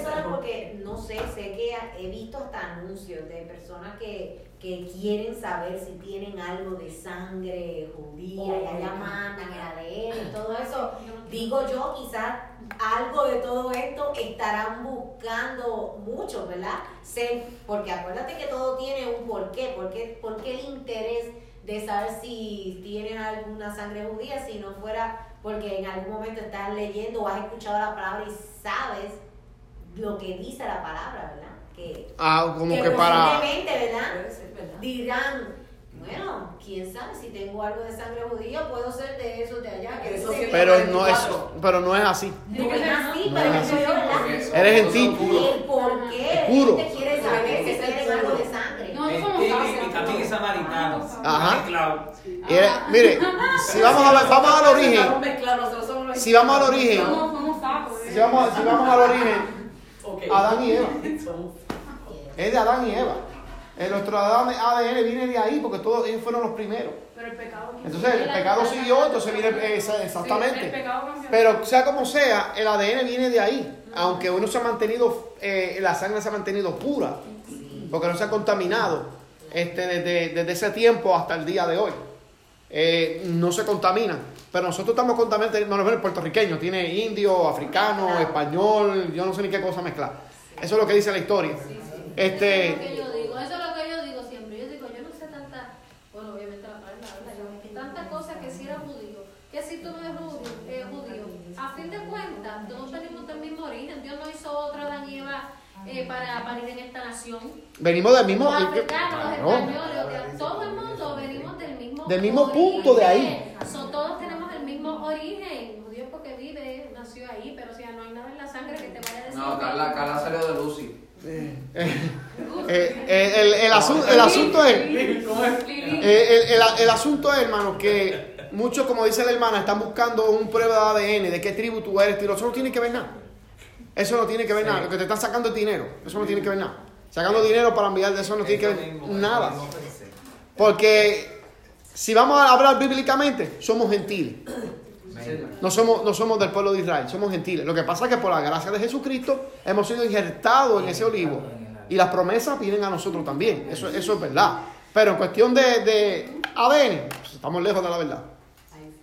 sé, sé que he visto hasta anuncios de personas que, que quieren saber si tienen algo de sangre judía y allá mandan el ADN y todo eso. Digo yo, quizás algo de todo esto estarán buscando mucho, ¿verdad? Sé, porque acuérdate que todo tiene un porqué, porque ¿por qué el interés de saber si tienes alguna sangre judía si no fuera porque en algún momento estás leyendo o has escuchado la palabra y sabes lo que dice la palabra, ¿verdad? Que, Ah, como que para... posiblemente, ¿verdad? Puede ser, ¿verdad? Dirán, bueno, quién sabe si tengo algo de sangre judía, puedo ser de esos de allá. Que Eso dicen sí, que- Pero no es, pero no es así. no es así, No pero es eso yo, Eres gentil. El por qué puro. la gente quiere saber si tienen algo de sangre. No, no somos y también es samaritano. Ajá. Y era- mire, si vamos a ver, vamos al origen. Si vamos al origen, si vamos, si vamos al origen, Adán y Eva. Es de Adán y Eva. Eh, nuestro ADN viene de ahí porque todos ellos fueron los primeros. Pero el pecado. Entonces el pecado siguió, entonces viene Sí, el exactamente. pecado. Pero sea como sea, el ADN viene de ahí. Aunque uno se ha mantenido, eh, la sangre se ha mantenido pura, porque no se ha contaminado este, desde, desde ese tiempo hasta el día de hoy. Eh, no se contamina. Pero nosotros estamos contaminados, no, no, el puertorriqueño, tiene indio, africano, español, yo no sé ni qué cosa mezclar. Eso es lo que dice la historia. Eso es lo Este, que yo digo, eso es lo que yo digo siempre. Yo digo, yo no sé tanta, bueno, obviamente la palabra. Yo, tantas cosas que si era judío, que si tú no eres judío, eh, judío. A fin de cuentas, todos venimos del mismo origen. Dios no hizo otra Eva eh, para parir en esta nación. venimos del mismo... Los africanos, los españoles, todo el mundo venimos del mismo Del mismo punto de ahí. origen. So, todos tenemos origen. Judío porque vive, nació ahí, pero o sea, no hay nada en la sangre que te vaya a decir. No, Carla, Carla salió de Lucy. Eh, eh, el, el asu- el asunto es... Eh, el, el- el asunto es, hermano, que muchos, como dice la hermana, están buscando un prueba de ADN, de qué tribu tú eres, tío. Eso no tiene que ver nada. Eso no tiene que ver nada. Lo que te están sacando es dinero. Eso no tiene que ver nada. Sacando dinero para enviar de eso no tiene que ver nada. Porque si vamos a hablar bíblicamente, somos gentiles. No somos, no somos del pueblo de Israel, somos gentiles. Lo que pasa es que por la gracia de Jesucristo hemos sido injertados en ese olivo. Y las promesas vienen a nosotros también. Eso, eso es verdad. Pero en cuestión de, de ADN, pues, estamos lejos de la verdad.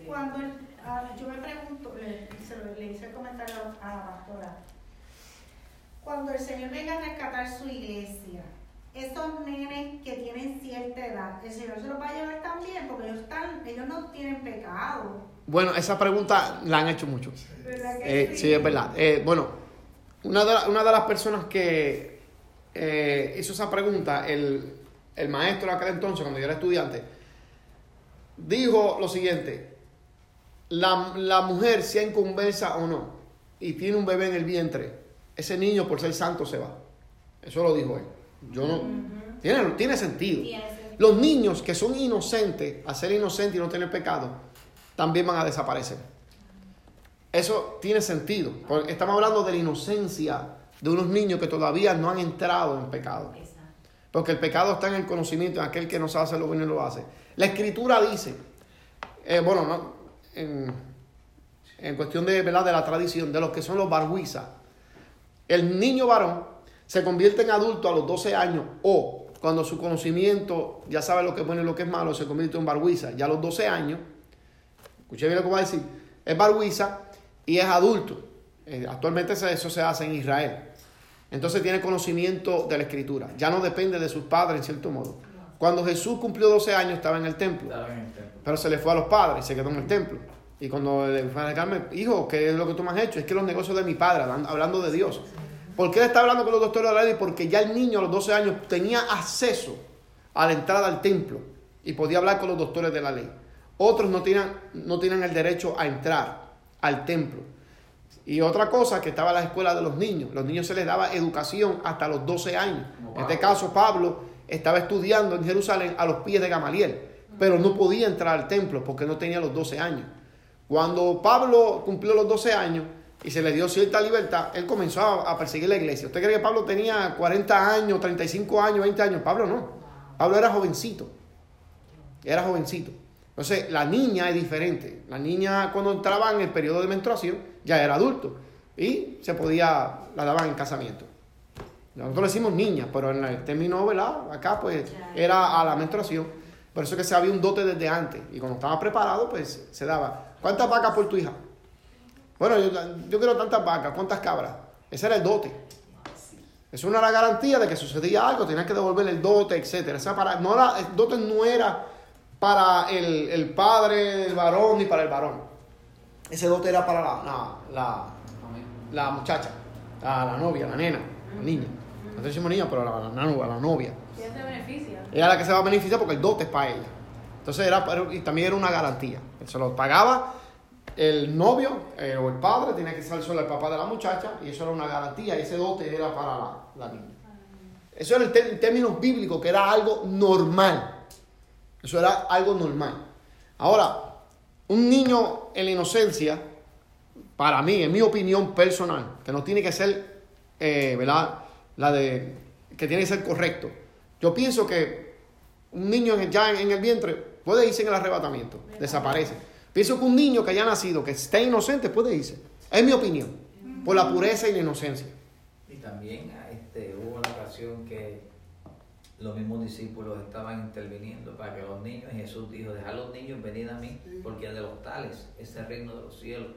Cuando el- ah, yo me pregunto, le, se lo- le hice el comentario a la pastora, cuando el Señor venga a rescatar su iglesia, esos nenes que tienen cierta edad, el Señor se los va a llevar también, porque ellos están, ellos no tienen pecado. Bueno, esa pregunta la han hecho mucho. ¿Verdad que Eh, sí, es verdad. Eh, bueno, una de, la- una de las personas que eh, hizo esa pregunta, el, el maestro de aquel entonces, cuando yo era estudiante, dijo lo siguiente, la, la mujer, sea inconversa o no, y tiene un bebé en el vientre, ese niño por ser santo se va. Eso lo dijo él. Yo no... Tiene, tiene sentido. Los niños que son inocentes, a ser inocentes y no tener pecado, también van a desaparecer. Eso tiene sentido. Porque estamos hablando de la inocencia de unos niños que todavía no han entrado en pecado. Porque el pecado está en el conocimiento, en aquel que no sabe hacer lo bueno y lo hace. La escritura dice, eh, bueno, no, en, en cuestión de, ¿verdad? de la tradición, de los que son los barbuizas, el niño varón se convierte en adulto a los 12 años o cuando su conocimiento ya sabe lo que es bueno y lo que es malo, se convierte en barbuiza. Ya a los 12 años, escuché bien lo que va a decir, es barbuiza y es adulto. Eh, actualmente eso se hace en Israel. Entonces tiene conocimiento de la escritura. Ya no depende de sus padres en cierto modo. Cuando Jesús cumplió 12 años estaba en el templo. Pero se le fue a los padres y se quedó en el templo. Y cuando le fue a Carmen, hijo, ¿qué es lo que tú me has hecho? Es que los negocios de mi padre, hablan- hablando de Dios. ¿Por qué él está hablando con los doctores de la ley? Porque ya el niño a los 12 años tenía acceso a la entrada al templo y podía hablar con los doctores de la ley. Otros no tenían, no el derecho a entrar al templo. Y otra cosa, que estaba la escuela de los niños. Los niños se les daba educación hasta los 12 años. En este caso, Pablo estaba estudiando en Jerusalén a los pies de Gamaliel, pero no podía entrar al templo porque no tenía los 12 años. Cuando Pablo cumplió los 12 años y se le dio cierta libertad, él comenzó a, a perseguir la iglesia. ¿Usted cree que Pablo tenía 40 años, 35 años, 20 años? Pablo no. Pablo era jovencito. Era jovencito. Entonces, la niña es diferente. La niña cuando entraba en el periodo de menstruación ya era adulto y se podía, la daban en casamiento. Nosotros le decimos niña, pero en el término, ¿verdad? Acá pues era a la menstruación. Por eso que se había un dote desde antes. Y cuando estaba preparado, pues se daba. ¿Cuántas vacas por tu hija? Bueno, yo, yo quiero tantas vacas, ¿cuántas cabras? Ese era el dote. Eso no era garantía de que sucedía algo, tenías que devolver el dote, etc. Esa para, no era, el dote no era para el, el padre del varón ni para el varón. Ese dote era para la, la, la, la muchacha, la, la novia, la nena, la niña. Nosotros decimos niña, pero la, la, la- la novia. Ya se beneficia. Ella la que se va a beneficiar porque el dote es para ella. Entonces era, y también era una garantía. Se lo pagaba el novio eh, o el padre, tenía que ser solo el papá de la muchacha, y eso era una garantía, y ese dote era para la, la niña. Eso era el en términos bíblicos, que era algo normal. Eso era algo normal. Ahora, un niño en la inocencia, para mí, en mi opinión personal, que no tiene que ser, eh, ¿verdad? La de, que tiene que ser correcto. Yo pienso que un niño ya en el vientre puede irse en el arrebatamiento, desaparece. Pienso que un niño que haya nacido, que esté inocente, puede irse. Es mi opinión, por la pureza y la inocencia. Y también este, hubo una ocasión que los mismos discípulos estaban interviniendo para que los niños, y Jesús dijo, dejad los niños venid a mí, porque de los tales es el reino de los cielos.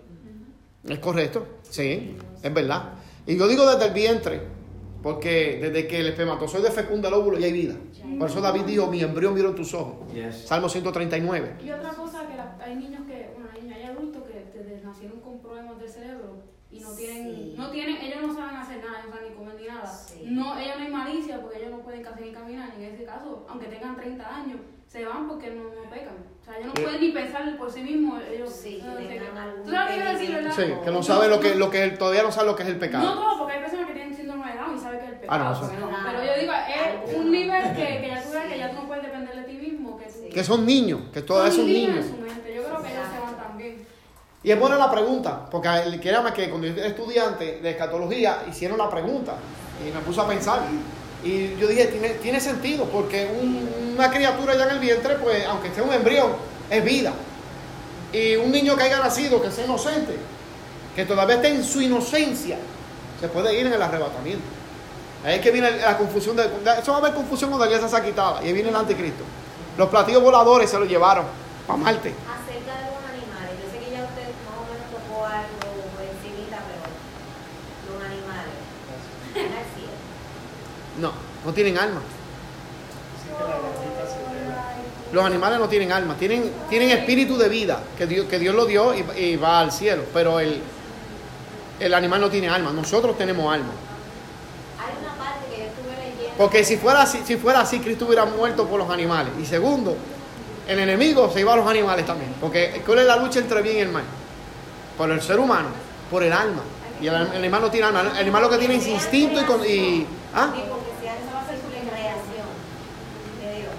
Es correcto, sí, es verdad. Y yo digo desde el vientre, porque desde que el espermatozoide fecunda el óvulo ya hay vida. Por eso David dijo, mi embrión vieron tus ojos. Yes. Salmo 139. Y otra cosa que la- hay niños que, bueno, hay, hay adultos que desde nacieron con problemas del cerebro y no tienen, Sí. no tienen, ellos no saben hacer nada, no saben ni comer ni nada. Sí. No, ellos no hay malicia porque ellos no pueden casi ni caminar, y en ese caso, aunque tengan 30 años, se van porque no, no pecan. O sea, ellos no Eh. pueden ni pensar por sí mismos, ellos Sí, que no sé tengan qué. algún ¿Tú sabes lo que quiero decir, verdad? Sí, que no sabe lo que, lo que todavía no sabe lo que es el No pecado. todo, porque hay personas que tienen síndrome de Down y saben que es el pecado. Ah, no, eso- no. Pero yo digo, es un nivel que, que ya tú ves que ya tú no puedes depender de ti mismo. Que, tú, Que son niños, que todavía son niños. en su mente. Yo creo que ellos se van también. Y es buena la pregunta, porque el- créame que cuando yo era estudiante de escatología hicieron la pregunta y me puso a pensar. Y yo dije, tiene, tiene sentido, porque un- una criatura ya en el vientre, pues aunque esté un embrión, es vida. Y un niño que haya nacido, que sea inocente, que todavía esté en su inocencia, se puede ir en el arrebatamiento. Ahí es que viene la confusión. De, eso va a haber confusión cuando la iglesia sea quitada. Y ahí viene el anticristo. Los platillos voladores se los llevaron para Marte. Acerca de los animales, yo sé que ya usted más o menos tocó algo por encimita, pero los animales, van al cielo. No, no tienen alma. Los animales no tienen alma, tienen, tienen espíritu de vida, que Dios, que Dios lo dio y, y va al cielo, pero el, el animal no tiene alma, nosotros tenemos alma. Porque si fuera así, si fuera así, Cristo hubiera muerto por los animales. Y segundo, el enemigo se iba a los animales también. Porque ¿cuál es la lucha entre bien y el mal? Por el ser humano, por el alma. Y el, el animal no tiene alma, el animal lo que tiene es instinto y... con- y ¿ah? Sí, porque si esa va a ser su creación de Dios.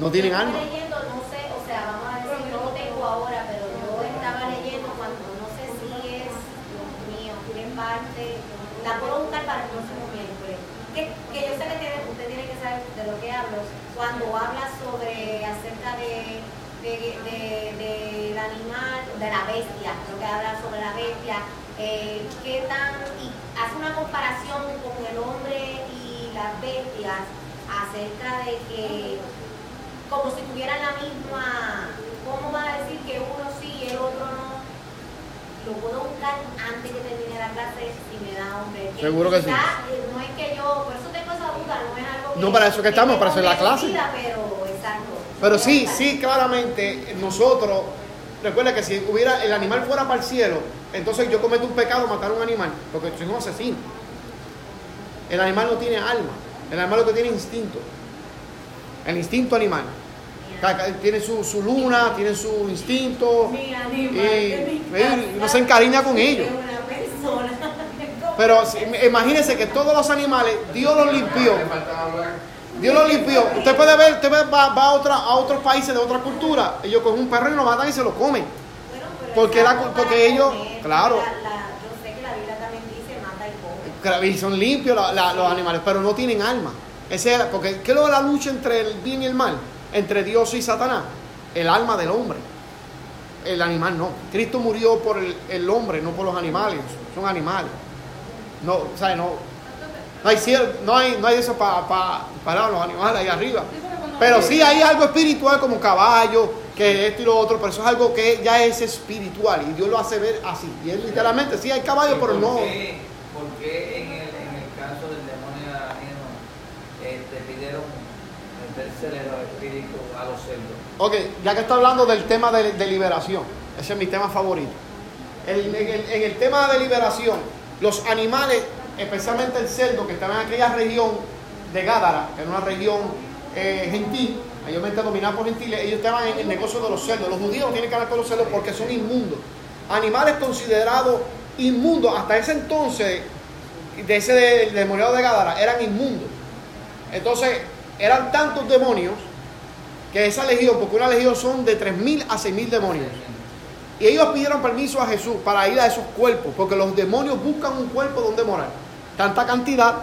No tienen Yo estaba alma. leyendo, no sé, o sea, vamos a decir, no lo tengo ahora, pero yo estaba leyendo cuando, no sé si es, Dios mío, tiene parte, la puedo buscar para el próximo miércoles. Que, que yo sé que tiene, usted tiene que saber de lo que hablo, cuando habla sobre, acerca de, de, de, del animal, de la bestia, creo que habla sobre la bestia, eh, qué tan, y hace una comparación con el hombre y las bestias acerca de que como si tuvieran la misma, ¿cómo va a decir que uno sí y el otro no? Lo puedo buscar antes que termine la clase si me da hombre. Seguro que sí. eh, No es que yo, por eso tengo esa duda, no es algo que... No, para eso que estamos, para hacer la clase. Pero, exacto. Pero sí, sí, claramente nosotros, recuerda que si hubiera el animal fuera para el cielo, entonces yo cometo un pecado matar a un animal, porque soy un asesino. El animal no tiene alma, el animal lo que tiene es instinto. El instinto animal. Tiene su, su luna, tiene su instinto Mi y, animal y no se encariña con ellos. Pero imagínense que todos los animales, Dios los limpió. Dios lo limpió. Usted puede ver, usted va, va a, otra, a otros países de otra cultura. Ellos cogen un perro y lo matan y se lo comen. Porque la- porque ellos- claro. La- la- yo sé que la Biblia también dice mata y come. Y son limpios la- la- los animales, pero no tienen alma. Ese porque ¿qué es lo de la lucha entre el bien y el mal? Entre Dios y Satanás. El alma del hombre. El animal no. Cristo murió por el, el hombre, no por los animales. Son animales. No, o sea, no, no hay cielo, no hay, no hay eso para para los animales ahí arriba. Pero sí hay algo espiritual como caballo, que esto y lo otro, pero eso es algo que ya es espiritual y Dios lo hace ver así. Y es literalmente, sí hay caballo, ¿Y pero no. qué- ¿Por qué en el, en el caso del demonio arácnido este, pidieron meterse los espíritus a los cerdos? Ok, ya que está hablando del tema de, de liberación, ese es mi tema favorito. En, el, tema de liberación, los animales, especialmente el cerdo que estaba en aquella región de Gádara, que era una región eh, gentil, mayormente dominada por gentiles, ellos estaban en el negocio de los cerdos. Los judíos tienen que hablar con los cerdos porque son inmundos. Animales considerados inmundos hasta ese entonces, de ese de- demoniado de Gádara, eran inmundos. Entonces, eran tantos demonios que esa legión, porque una legión son de 3.000 a 6.000 demonios. Y ellos pidieron permiso a Jesús para ir a esos cuerpos, porque los demonios buscan un cuerpo donde morar. Tanta cantidad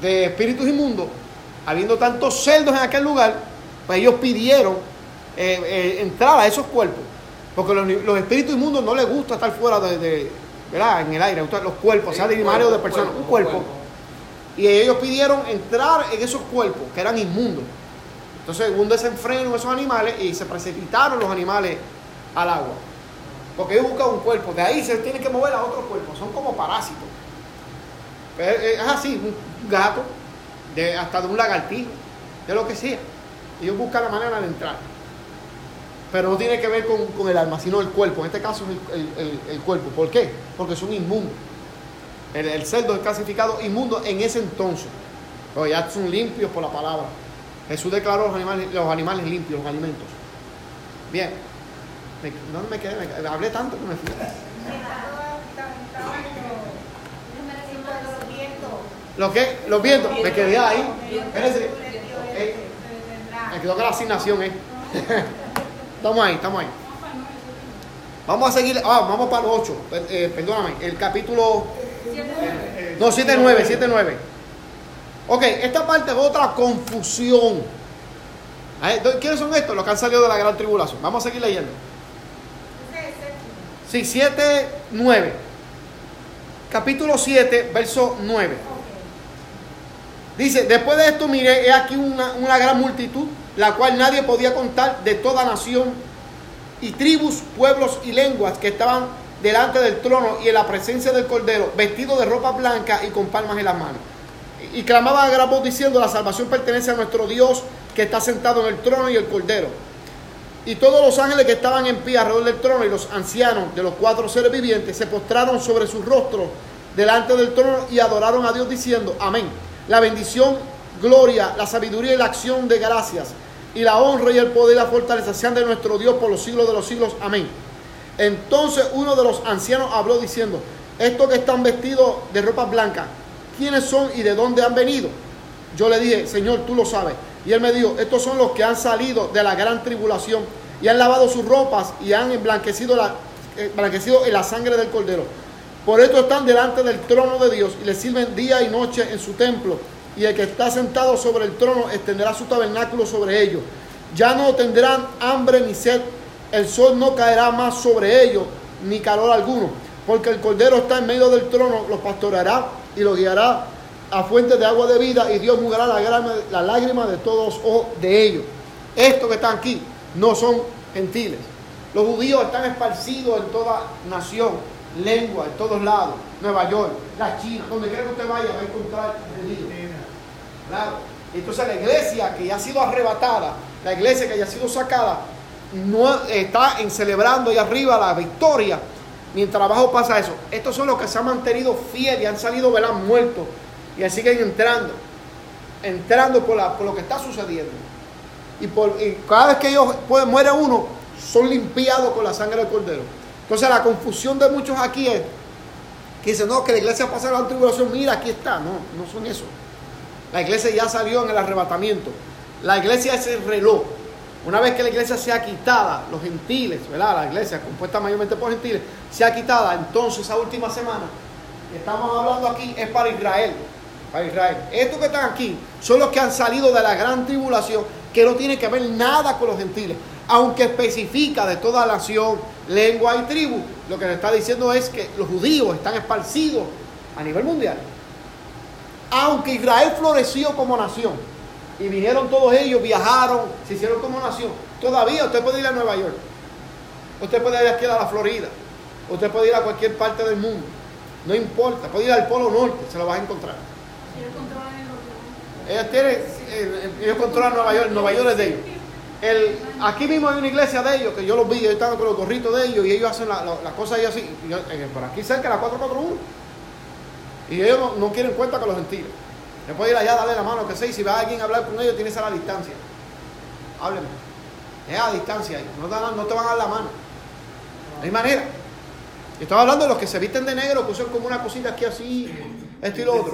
de espíritus inmundos, habiendo tantos cerdos en aquel lugar, pues ellos pidieron eh, eh, entrar a esos cuerpos. Porque los, los espíritus inmundos no les gusta estar fuera de, de- ¿verdad? En el aire, los cuerpos, sea de animales o de personas, un cuerpo. Y ellos pidieron entrar en esos cuerpos que eran inmundos. Entonces un desenfreno en esos animales y se precipitaron los animales al agua. Porque ellos buscan un cuerpo, de ahí se tiene que mover a otro cuerpo, son como parásitos. Es así, un gato, de, hasta de un lagartijo, de lo que sea. Ellos buscan la manera de entrar. Pero no tiene que ver con, el alma, sino el cuerpo. En este caso es el- el cuerpo. ¿Por qué? Porque son inmundos. El, el cerdo es clasificado inmundo en ese entonces. Pero ya son limpios por la palabra. Jesús declaró los animales, los animales limpios, los alimentos. Bien. ¿Dónde me quedé? Me hablé tanto que me fui. ¿Lo qué? Los vientos. Me quedé ahí. Espérense. Eh, me quedó que la asignación, ¿eh? estamos ahí, estamos ahí. Vamos a seguir. Ah, vamos para el 8. Eh, perdóname. El capítulo. No, 7-9, 7-9. Ok, esta parte es otra confusión. ¿Quiénes son estos? Los que han salido de la gran tribulación. Vamos a seguir leyendo. Sí, 7, 9. Capítulo 7, verso 9. Dice, después de esto miré, he aquí una, una gran multitud, la cual nadie podía contar de toda nación y tribus, pueblos y lenguas que estaban delante del trono y en la presencia del Cordero, vestidos de ropa blanca y con palmas en las manos. Y, y clamaban a gran voz diciendo, la salvación pertenece a nuestro Dios que está sentado en el trono y el Cordero. Y todos los ángeles que estaban en pie alrededor del trono y los ancianos de los cuatro seres vivientes se postraron sobre sus rostros delante del trono y adoraron a Dios diciendo, amén. La bendición, gloria, la sabiduría y la acción de gracias y la honra y el poder y la fortaleza sean de nuestro Dios por los siglos de los siglos. Amén. Entonces uno de los ancianos habló diciendo, estos que están vestidos de ropa blanca, ¿quiénes son y de dónde han venido? Yo le dije, Señor, tú lo sabes. Y él me dijo, estos son los que han salido de la gran tribulación y han lavado sus ropas y han emblanquecido, la, eh, en la sangre del cordero. Por esto están delante del trono de Dios y le sirven día y noche en su templo. Y el que está sentado sobre el trono extenderá su tabernáculo sobre ellos. Ya no tendrán hambre ni sed. El sol no caerá más sobre ellos, ni calor alguno. Porque el cordero está en medio del trono, los pastoreará y los guiará a fuentes de agua de vida. Y Dios mudará la lágrima, de todos ojos de ellos. Estos que están aquí no son gentiles. Los judíos están esparcidos en toda nación lengua en todos lados, Nueva York, la China, donde quiera que usted vaya va a encontrar judíos. Claro. Entonces la iglesia que ya ha sido arrebatada, la iglesia que ya ha sido sacada, no está en celebrando ahí arriba la victoria. Mientras abajo pasa eso. Estos son los que se han mantenido fieles y han salido, ¿verdad? Muertos. Y siguen entrando. Entrando por, la- por lo que está sucediendo. Y, cada vez que ellos pues, muere uno, son limpiados con la sangre del cordero. Entonces la confusión de muchos aquí es que dicen, no, que la iglesia pasa la tribulación, mira, aquí está. No, no son eso. La iglesia ya salió en el arrebatamiento. La iglesia es el reloj. Una vez que la iglesia sea quitada, los gentiles, ¿verdad? La iglesia compuesta mayormente por gentiles, sea quitada, entonces esa última semana que estamos hablando aquí es para Israel. Para Israel. Estos que están aquí son los que han salido de la gran tribulación, que no tienen que ver nada con los gentiles. Aunque especifica de toda nación, lengua y tribu, lo que le está diciendo es que los judíos están esparcidos a nivel mundial. Aunque Israel floreció como nación y vinieron todos ellos, viajaron, se hicieron como nación, todavía usted puede ir a Nueva York, usted puede ir aquí a la Florida, usted puede ir a cualquier parte del mundo, no importa, puede ir al Polo Norte, se lo vas a encontrar. Ellos tienen, eh, ellos controlan Nueva York, Nueva York es de ellos. El, aquí mismo hay una iglesia de ellos, que yo los vi, ellos están con los gorritos de ellos y ellos hacen las la, la cosas así. Eh, por aquí cerca, la 441. Y ellos no, no quieren cuenta con los gentiles. Le puede ir allá, darle la mano, que sé, y si va alguien a hablar con ellos, tiene que ser a la distancia. Hábleme. Es a distancia ahí. No te, van- no te van a dar la mano. No hay manera. Estaba hablando de los que se visten de negro, que usan como una cosita aquí así, esto y lo otro.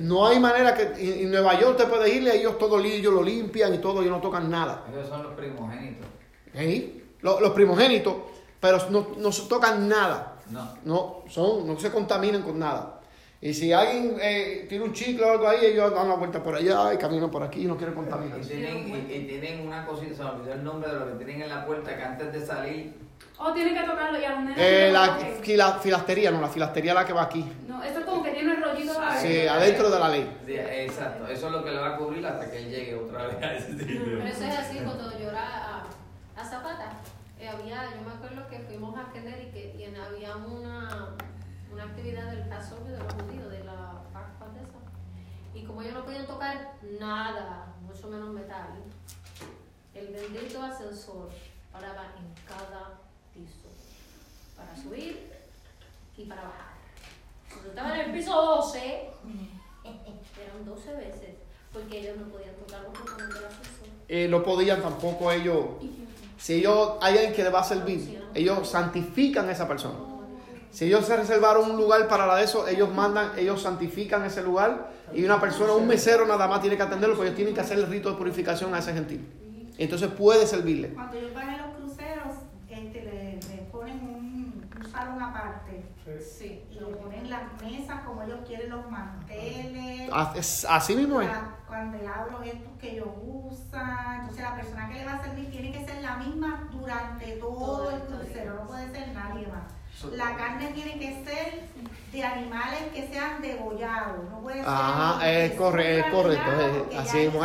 No hay manera que en Nueva York te puedes irle, ellos todo ellos lo limpian y todo, ellos no tocan nada. Ellos son los primogénitos. ¿Sí? Los, los primogénitos, pero no, no se tocan nada. No. No, son, no se contaminan con nada. Y si alguien eh, tiene un chicle o algo ahí, ellos dan la vuelta por allá y caminan por aquí y no quieren contaminar. Y tienen, y, y tienen una cosita, se me olvidó el nombre de lo que tienen en la puerta que antes de salir. O tiene que tocarlo y a los. Eh, la fila- filastería, no, la filastería es la que va aquí. No, esto es como que tiene el rollito para Sí, adentro de la ley. Sí, exacto, eso es lo que le va a cubrir hasta que él llegue otra vez a ese sitio. Pero eso es así, cuando yo era a, a Zapata, eh, había, yo me acuerdo que fuimos a Connecticut y en- había una, una actividad del Passover de los judíos, de la Pascua de esa. Y como ellos no podían tocar nada, mucho menos metal, el bendito ascensor paraba en cada piso para subir y para bajar. Cuando estaba en el piso 12, eran 12 veces, porque ellos no podían tocar los botones del ascensor. Eh, no podían tampoco ellos. Si ellos hay alguien que le va a servir, ellos santifican a esa persona. Si ellos se reservaron un lugar para la de eso, ellos mandan, ellos santifican ese lugar y una persona, un mesero nada más tiene que atenderlo porque ellos tienen que hacer el rito de purificación a ese gentil. Entonces puede servirle. Cuando ellos van a los cruceros, este, le, le ponen un, un salón aparte. Sí, Y le ponen las mesas como ellos quieren, los manteles. A- es- Así mismo es. la- candelabros estos que ellos usan. Entonces la persona que le va a servir tiene que ser la misma durante todo Todo el el crucero, no puede ser nadie más. La carne tiene que ser de animales que sean degollados, no puede ser. Ajá, es corre- es correcto, es- así es. Son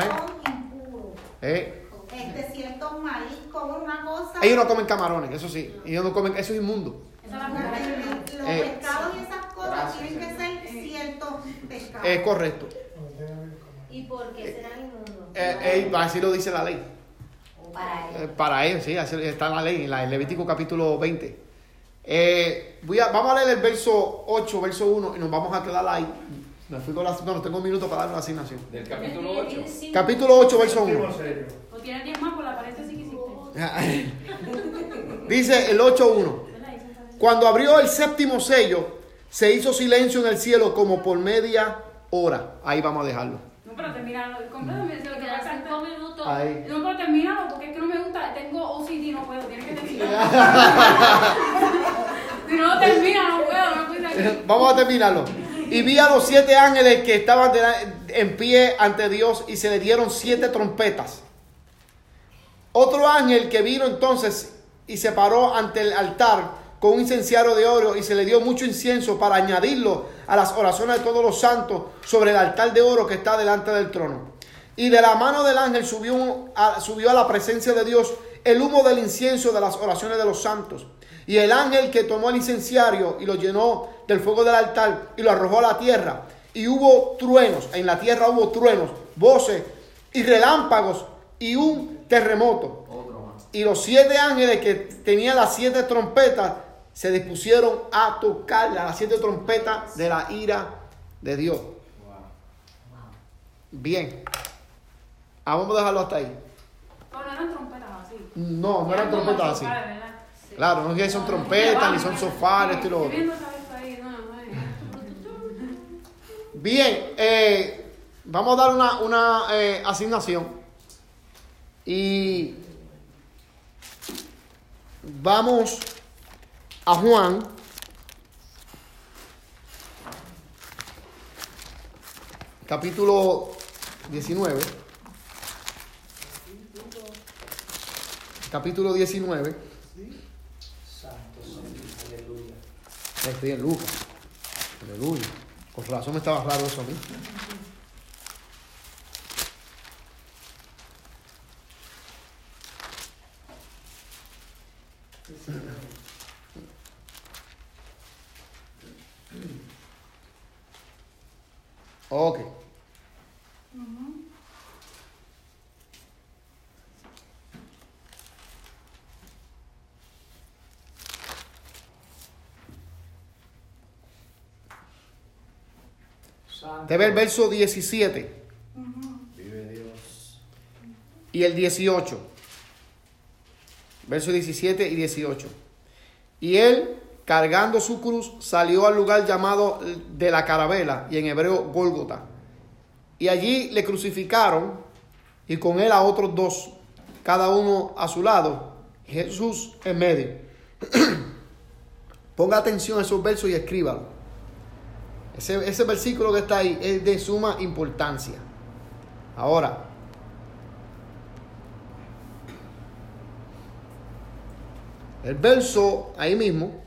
impuros. Eh, Este, ciertos mariscos, una cosa. Ellos no comen camarones, eso sí. Ellos no comen, eso es inmundo. Es Los. Eh, pescados y esas cosas Gracias, tienen que ser ciertos pescados. Es correcto. ¿Y por qué serán inmundos? Eh, eh, así lo dice la ley. Para Eh, él. para ellos, sí, así está en la ley, en la- en Levítico capítulo 20. Eh, voy a, vamos a leer el verso 8, verso 1, y nos vamos a quedar ahí. Me fui con la, bueno, tengo un minuto para dar una asignación. Del capítulo 8. Capítulo 8, verso 1. O tiene 10 más por la paréntesis que hiciste. Dice el 8.1. Cuando abrió el séptimo sello, se hizo silencio en el cielo como por media hora. Ahí vamos a dejarlo. Pero termínalo. Completamente. Se lo que pasa cinco minutos. Ahí. No, pero termínalo porque es que no me gusta. Tengo OCD, no puedo. Tienes que terminarlo. si no lo termina, no puedo. No puedo aquí. Vamos a terminarlo. Y vi a los siete ángeles que estaban de la- en pie ante Dios y se le dieron siete trompetas. Otro ángel que vino entonces y se paró ante el altar con un incenciario de oro y se le dio mucho incienso para añadirlo a las oraciones de todos los santos sobre el altar de oro que está delante del trono. Y de la mano del ángel subió, a, subió a la presencia de Dios el humo del incienso de las oraciones de los santos. Y el ángel que tomó el incenciario y lo llenó del fuego del altar y lo arrojó a la tierra. Y hubo truenos, en la tierra hubo truenos, voces y relámpagos y un terremoto. Y los siete ángeles que tenían las siete trompetas se dispusieron a tocar las siete trompetas de la ira de Dios. Bien. Ah, vamos a dejarlo hasta ahí. No, no eran trompetas así. No, no eran trompetas así. Claro, no es que son trompetas ni son sofás, esto y lo otro. Bien, eh, vamos a dar una, una eh, asignación. Y vamos a Juan. Capítulo 19. Capítulo 19. Santo, aleluya. Estoy en Lucas. Aleluya. Con razón me estaba raro eso a mí. Ok. Te ve el verso 17 Vive Dios. y el 18. Verso 17 y 18. Y él, cargando su cruz, salió al lugar llamado de la carabela, y en hebreo Gólgota. Y allí le crucificaron, y con él a otros dos, cada uno a su lado, Jesús en medio. Ponga atención a esos versos y escríbalo. Ese versículo que está ahí es de suma importancia. Ahora, el verso ahí mismo,